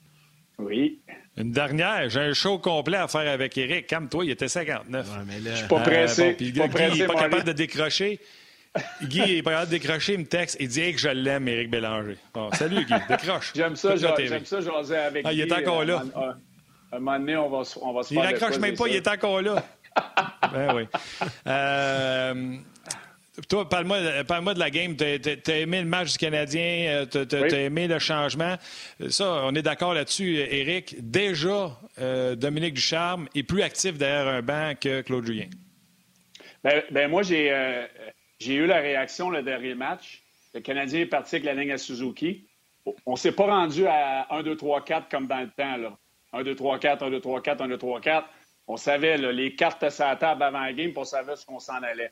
Oui. Une dernière, j'ai un show complet à faire avec Eric. Calme-toi, il était 59. Je ne suis pas pressé. puis il n'est pas capable de décrocher. Guy il est pas capable de décrocher, il me texte, il dit que je l'aime, Éric Bélanger. Bon, salut Guy, décroche. j'aime ça, j'aime ça, jaser avec ah, Il est encore là. Euh, un, moment donné, on va, on va se Il raccroche même pas, il est encore là. ben oui. Euh, toi, parle-moi parle de la game. Tu as, aimé le match du Canadien, euh, tu as, aimé le changement. Ça, on est d'accord là-dessus, Éric. Déjà, euh, Dominique Ducharme est plus actif derrière un banc que Claude Julien. Ben, ben moi, euh, j'ai eu la réaction le dernier match. Le Canadien est parti avec la ligne à Suzuki. On ne s'est pas rendu à 1, 2, 3, 4 comme dans le temps. Là. 1, 2, 3, 4, 1, 2, 3, 4, 1, 2, 3, 4. On savait, les cartes sur la table avant la game, puis on savait ce qu'on s'en allait.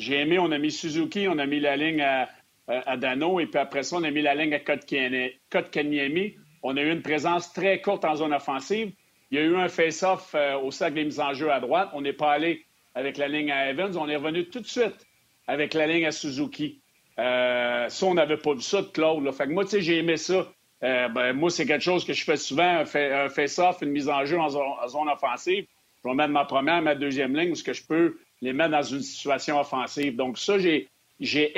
J'ai aimé, on a mis Suzuki, on a mis la ligne à, Dano, et puis après ça, on a mis la ligne à Kotkaniemi. On a eu une présence très courte en zone offensive. Il y a eu un face-off euh, au sac des mises en jeu à droite. On n'est pas allé avec la ligne à Evans. On est revenu tout de suite avec la ligne à Suzuki. Euh, ça, on n'avait pas vu ça de Claude. Fait que moi, tu sais, j'ai aimé ça. Euh, ben, moi, c'est quelque chose que je fais souvent, un face-off, une mise en jeu en zone, offensive. Je vais mettre ma première, ma deuxième ligne, ce que je peux les mettre dans une situation offensive. Donc ça, j'ai,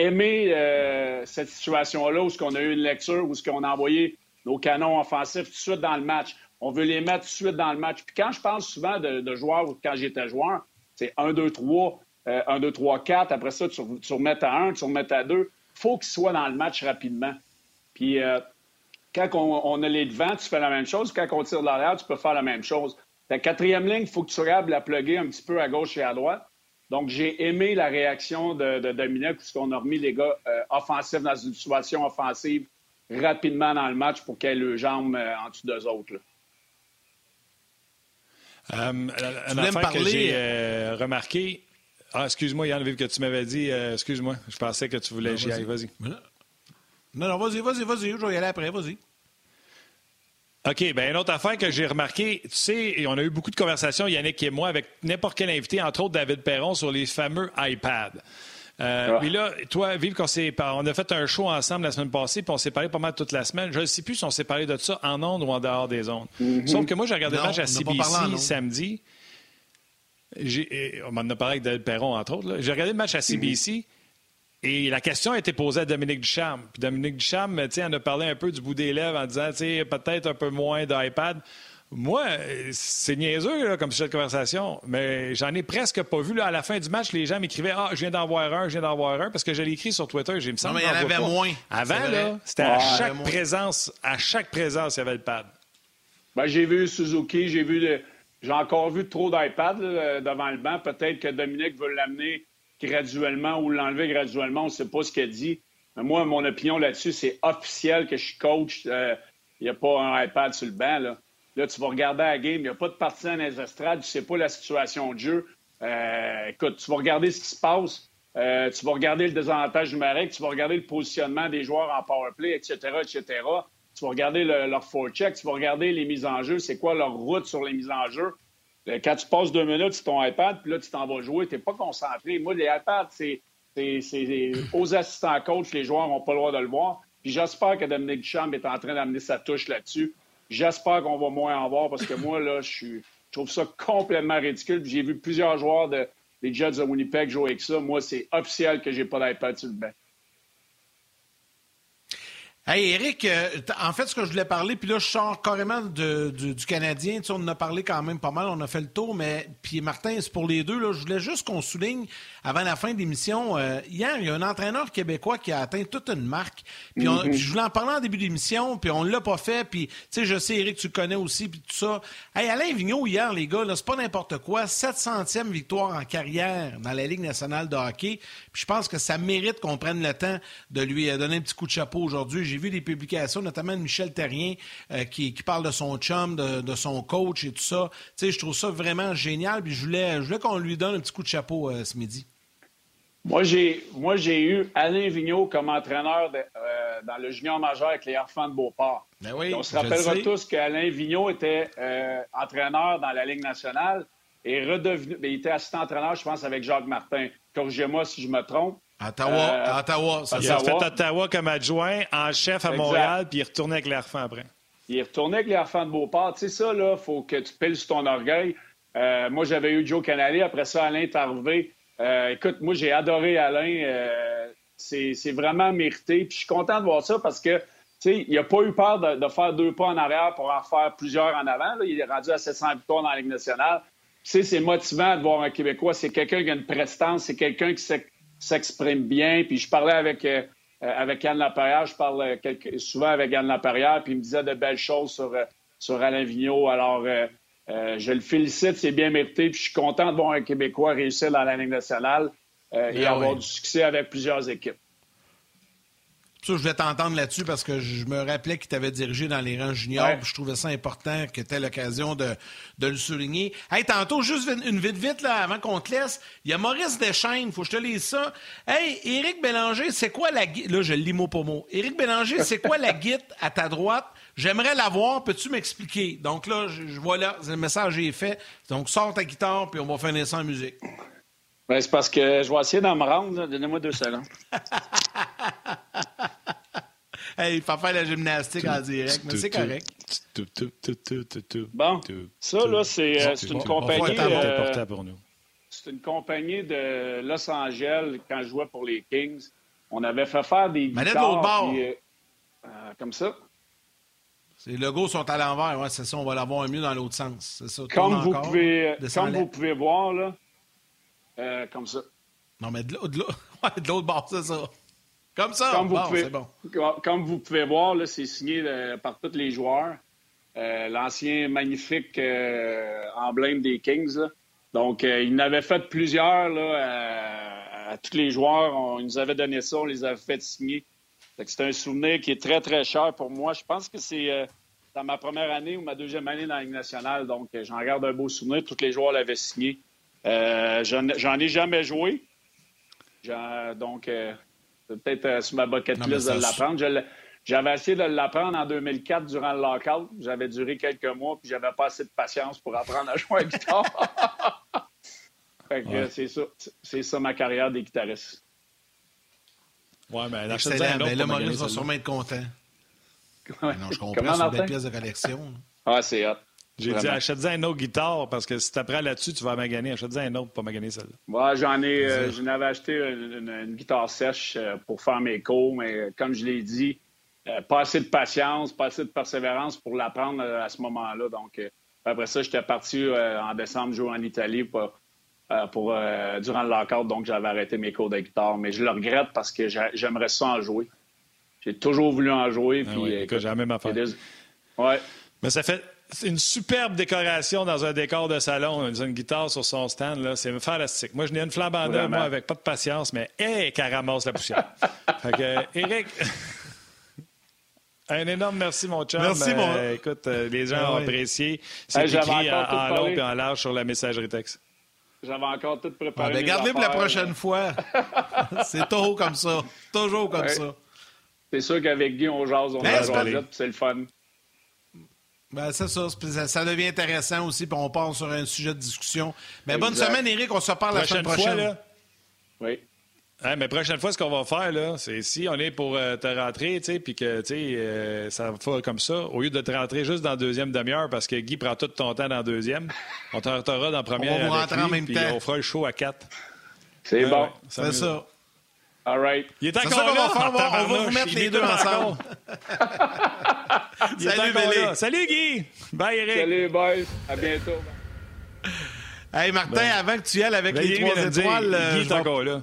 aimé euh, cette situation-là où ce qu'on a eu une lecture, où ce qu'on a envoyé nos canons offensifs tout de suite dans le match. On veut les mettre tout de suite dans le match. Puis quand je parle souvent de, joueurs, quand j'étais joueur, c'est 1, 2, 3, 1, 2, 3, 4. Après ça, tu, tu remets à 1, tu remets à 2. Il faut qu'ils soient dans le match rapidement. Puis euh, quand on, a les devants, tu fais la même chose. Quand on tire de l'arrière, tu peux faire la même chose. Ta quatrième ligne, il faut que tu regardes la plugger un petit peu à gauche et à droite. Donc, j'ai aimé la réaction de, de Dominique, puisqu'on a remis les gars euh, offensifs dans une situation offensive rapidement dans le match pour qu'elle le jambe euh, en dessous d'eux autres. Euh, une affaire que j'ai euh, remarqué. Ah, excuse-moi, Yann, vu que tu m'avais dit. excuse-moi, je pensais que tu voulais. J'y vas-y. Non, non, vas-y, vas-y, vas-y. Je vais y aller après, vas-y. OK. Bien, une autre affaire que j'ai remarqué, tu sais, et on a eu beaucoup de conversations, Yannick et moi, avec n'importe quel invité, entre autres David Perron, sur les fameux iPads. Euh, ah. là, toi, Vive, qu'on on a fait un show ensemble la semaine passée, puis on s'est parlé pas mal toute la semaine. Je ne sais plus si on s'est parlé de ça en ondes ou en dehors des ondes. Mm-hmm. Sauf que moi, j'ai regardé le match à CBC samedi. On m'en a parlé avec David Perron, entre autres. J'ai regardé le match à CBC. Mm-hmm. Et la question a été posée à Dominique Ducharme. Puis Dominique Ducharme, en a parlé un peu du bout des lèvres en disant, peut-être un peu moins d'iPad. Moi, c'est niaiseux comme sujet de conversation, mais j'en ai presque pas vu. Là, à la fin du match, les gens m'écrivaient Ah, je viens d'en voir un, je viens d'en voir un, parce que je l'ai écrit sur Twitter. J'ai me Non, mais il y en avait moins. Avant, là, c'était à chaque présence, à chaque présence, il y avait le pad. Ben, j'ai vu Suzuki, j'ai vu j'ai encore vu trop d'iPad devant le banc. Peut-être que Dominique veut l'amener graduellement ou l'enlever graduellement. On ne sait pas ce qu'elle dit. Mais moi, mon opinion là-dessus, c'est officiel que je suis coach. Euh, il n'y a pas un iPad sur le banc. Là. là tu vas regarder la game. Il n'y a pas de partisans dans les. Tu ne sais pas la situation de jeu. Euh, écoute, tu vas regarder ce qui se passe. Euh, tu vas regarder le désavantage numérique. Tu vas regarder le positionnement des joueurs en power play, etc., etc. Tu vas regarder leur forecheck. Tu vas regarder les mises en jeu. C'est quoi leur route sur les mises en jeu. Euh, quand tu passes deux minutes sur ton iPad, puis là, tu t'en vas jouer, tu n'es pas concentré. Moi, les iPads, c'est aux assistants coach, les joueurs n'ont pas le droit de le voir. Puis j'espère que Dominique Duchamp est en train d'amener sa touche là-dessus. J'espère qu'on va moins en voir parce que moi, là, je, trouve ça complètement ridicule. J'ai vu plusieurs joueurs des Jets de Winnipeg jouer avec ça. Moi, c'est officiel que j'ai pas d'iPad sur le banc. Hey Eric, euh, en fait, ce que je voulais parler, puis là, je sors carrément du, Canadien. Tu sais, on en a parlé quand même pas mal, on a fait le tour, mais puis Martin, c'est pour les deux. Là, je voulais juste qu'on souligne avant la fin de l'émission. Euh, hier, il y a un entraîneur québécois qui a atteint toute une marque. Puis mm-hmm. je voulais en parler en début d'émission, puis on l'a pas fait. Puis tu sais, je sais Eric, tu le connais aussi, puis tout ça. Hey, Alain Vigneault hier, les gars, c'est pas n'importe quoi. 700e victoire en carrière dans la Ligue nationale de hockey. Puis je pense que ça mérite qu'on prenne le temps de lui euh, donner un petit coup de chapeau aujourd'hui j'ai vu des publications, notamment de Michel Terrien, euh, qui, parle de son chum, de, son coach et tout ça. Tu sais, je trouve ça vraiment génial. Puis je voulais, je voulais qu'on lui donne un petit coup de chapeau euh, ce midi. Moi, j'ai, moi, j'ai eu Alain Vigneault comme entraîneur euh, dans le junior majeur avec les enfants de Beauport. Ben oui, on se rappellera tous qu'Alain Vigneault était entraîneur dans la Ligue nationale et redevenu. Ben, il était assistant entraîneur, je pense, avec Jacques Martin. Corrigez-moi si je me trompe. Ottawa, euh, Ottawa. Ça, il a fait Ottawa comme adjoint, en chef à Montréal, puis il est retourné avec l'Arfan après. Il est retourné avec l'Arfan de Beauport. Tu sais, ça, là, faut que tu piles sur ton orgueil. Euh, moi, j'avais eu Joe Canali. Après ça, Alain est arrivé. Euh, écoute, moi, j'ai adoré Alain. c'est vraiment mérité. Puis je suis content de voir ça parce que il n'a pas eu peur de, faire deux pas en arrière pour en faire plusieurs en avant. Il est rendu à 700 victoires dans la Ligue nationale. C'est motivant de voir un Québécois. C'est quelqu'un qui a une prestance, c'est quelqu'un qui s'exprime bien. Puis je parlais avec, euh, avec Yann Laperrière, je parle euh, souvent avec Yann Laperrière, puis il me disait de belles choses sur, euh, sur Alain Vigneault. Alors, je le félicite, c'est bien mérité. Puis je suis content de voir un Québécois réussir dans la Ligue nationale et ah avoir du succès avec plusieurs équipes. Ça, je vais t'entendre là-dessus parce que je me rappelais qu'il t'avait dirigé dans les rangs juniors. Je trouvais ça important que tu aies l'occasion de, le souligner. Hey, tantôt, juste une vite vite là, avant qu'on te laisse, il y a Maurice Deschaines, faut que je te lise ça. Hey, Éric Bélanger, c'est quoi la guide? Là, je le lis mot pour mot. Éric Bélanger, c'est quoi la guide à ta droite? J'aimerais la voir, peux-tu m'expliquer? Donc là, je, vois là, le message est fait. Donc, sors ta guitare, puis on va finir ça en musique. Ben, c'est parce que je vais essayer d'en me rendre. Donnez-moi deux secondes. hey, il faut faire la gymnastique en direct, mais c'est correct. Bon, ça, là, c'est euh, une compagnie... Euh, c'est une compagnie de Los Angeles, quand je jouais pour les Kings. On avait fait faire des guitares... Puis, euh, comme ça. Les logos sont à l'envers, ouais, c'est ça, on va l'avoir mieux dans l'autre sens. Ça. Comme, vous pouvez, comme vous pouvez voir, là, euh, comme ça. Non, mais de l'autre bord, c'est ça. Comme ça, comme vous pouvez, bon. Comme vous pouvez voir, c'est signé euh, par tous les joueurs. Euh, l'ancien magnifique emblème des Kings. Donc, il n'avait fait plusieurs là, à, tous les joueurs. On, nous avait donné ça, on les avait fait signer. C'est un souvenir qui est très, très cher pour moi. Je pense que c'est dans ma première année ou ma deuxième année dans la Ligue nationale. Donc, j'en garde un beau souvenir. Tous les joueurs l'avaient signé. Euh, j'en ai jamais joué. Donc, euh, peut-être euh, sur ma bucket list de l'apprendre. J'avais essayé de l'apprendre en 2004 durant le lockout. J'avais duré quelques mois, puis j'avais pas assez de patience pour apprendre à jouer à la guitare. c'est ça, c'est ça ma carrière des guitaristes. Ouais, mais la Excellent. Ben là, Maurice va sûrement être content. Non, je comprends, c'est une belle pièce de collection. Ah, c'est hot. J'ai dit, achète-en un autre guitare parce que si tu apprends là-dessus, tu vas maganer. Achète-en un autre pour pas maganer celle-là. Ouais, j'en ai, euh, j'en avais acheté une, guitare sèche euh, pour faire mes cours, mais euh, comme je l'ai dit, pas assez de patience, pas assez de persévérance pour l'apprendre à ce moment-là. Donc, après ça, j'étais parti en décembre jouer en Italie pour, pour durant le lockout, donc j'avais arrêté mes cours de guitare. Mais je le regrette parce que j'aimerais ça en jouer. J'ai toujours voulu en jouer. Ah puis, que j'ai la même affaire. Ouais. Mais ça fait, une superbe décoration dans un décor de salon. Une guitare sur son stand, là, c'est fantastique. Moi, je n'ai une flambe en moi, avec pas de patience, mais hé, qu'elle ramasse la poussière. fait que, Eric, un énorme merci, mon chum. Merci, mon... Euh, écoute, euh, les gens ah ont apprécié. C'est écrit en, long et en large sur la messagerie texte. J'avais encore tout préparé. Ah, ben, Garde-les pour la prochaine fois. c'est toujours comme ça. Toujours comme ça. C'est sûr qu'avec Guy, on jase, on ben, c'est le fun. Ben, c'est ça, ça, devient intéressant aussi, puis on part sur un sujet de discussion. Mais bonne semaine, Eric, on se parle la semaine prochaine. Fois, là, oui. Hein, mais prochaine fois, ce qu'on va faire, là, c'est si on est pour euh, te rentrer, tu sais, puis que, tu sais, euh, ça va comme ça, au lieu de te rentrer juste dans la deuxième demi-heure parce que Guy prend tout ton temps dans la deuxième, on te rentrera dans la première on va avec lui, en même puis on fera le show à quatre. C'est bon. c'est ça. All right. Il est encore là. Va faire, on va vous mettre les deux ensemble. Salut, Billy. Salut, Guy. Bye, Eric. Salut, boys. À bientôt. Hey, Martin, avant que tu y ailles avec ben, les trois étoiles... Guy euh, est encore là.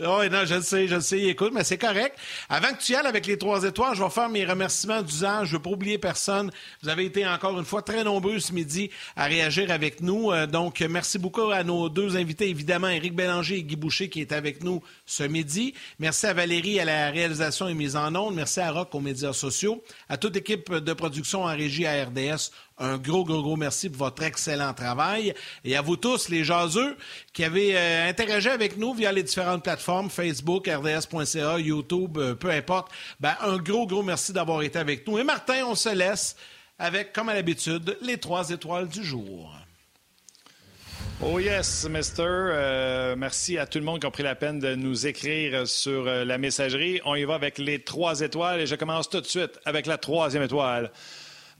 Oui, non, je le sais, je le sais. Écoute, mais c'est correct. Avant que tu y ailles avec les trois étoiles, je vais faire mes remerciements d'usage. Je ne veux pas oublier personne. Vous avez été encore une fois très nombreux ce midi à réagir avec nous. Euh, donc, merci beaucoup à nos deux invités, évidemment, Éric Bélanger et Guy Boucher qui est avec nous ce midi. Merci à Valérie à la réalisation et mise en onde. Merci à Rock aux médias sociaux. À toute équipe de production en régie à RDS, un gros, gros, gros merci pour votre excellent travail. Et à vous tous, les jaseux, qui avez euh, interagi avec nous via les différentes plateformes, Facebook, RDS.ca, YouTube, euh, peu importe, ben, un gros, gros merci d'avoir été avec nous. Et Martin, on se laisse avec, comme à l'habitude, les trois étoiles du jour. Oh yes, Mister. Euh, merci à tout le monde qui a pris la peine de nous écrire sur la messagerie. On y va avec les trois étoiles et je commence tout de suite avec la troisième étoile.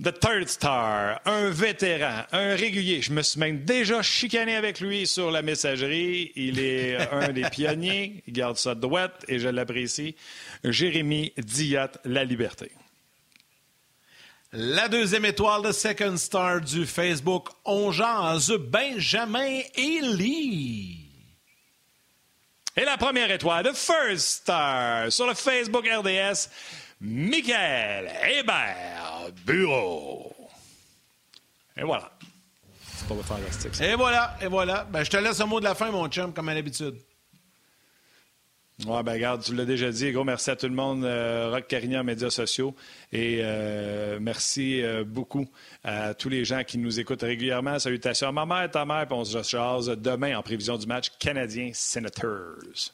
The Third Star, un vétéran, un régulier. Je me suis même déjà chicané avec lui sur la messagerie. Il est un des pionniers. Il garde ça droite et je l'apprécie. Jérémy Diat, La Liberté. La deuxième étoile de Second Star du Facebook, on jase Benjamin Ely. Et la première étoile de First Star sur le Facebook RDS, Michael Hébert Bureau. Et voilà. C'est pas fantastique. Et voilà, et voilà. Ben, je te laisse un mot de la fin, mon chum, comme à l'habitude. Oui, ben regarde, tu l'as déjà dit. Gros merci à tout le monde, euh, Rock Carignan, médias sociaux. Et euh, merci euh, beaucoup à tous les gens qui nous écoutent régulièrement. Salutations à ma mère, ta mère, puis on se jase demain en prévision du match Canadien Senators.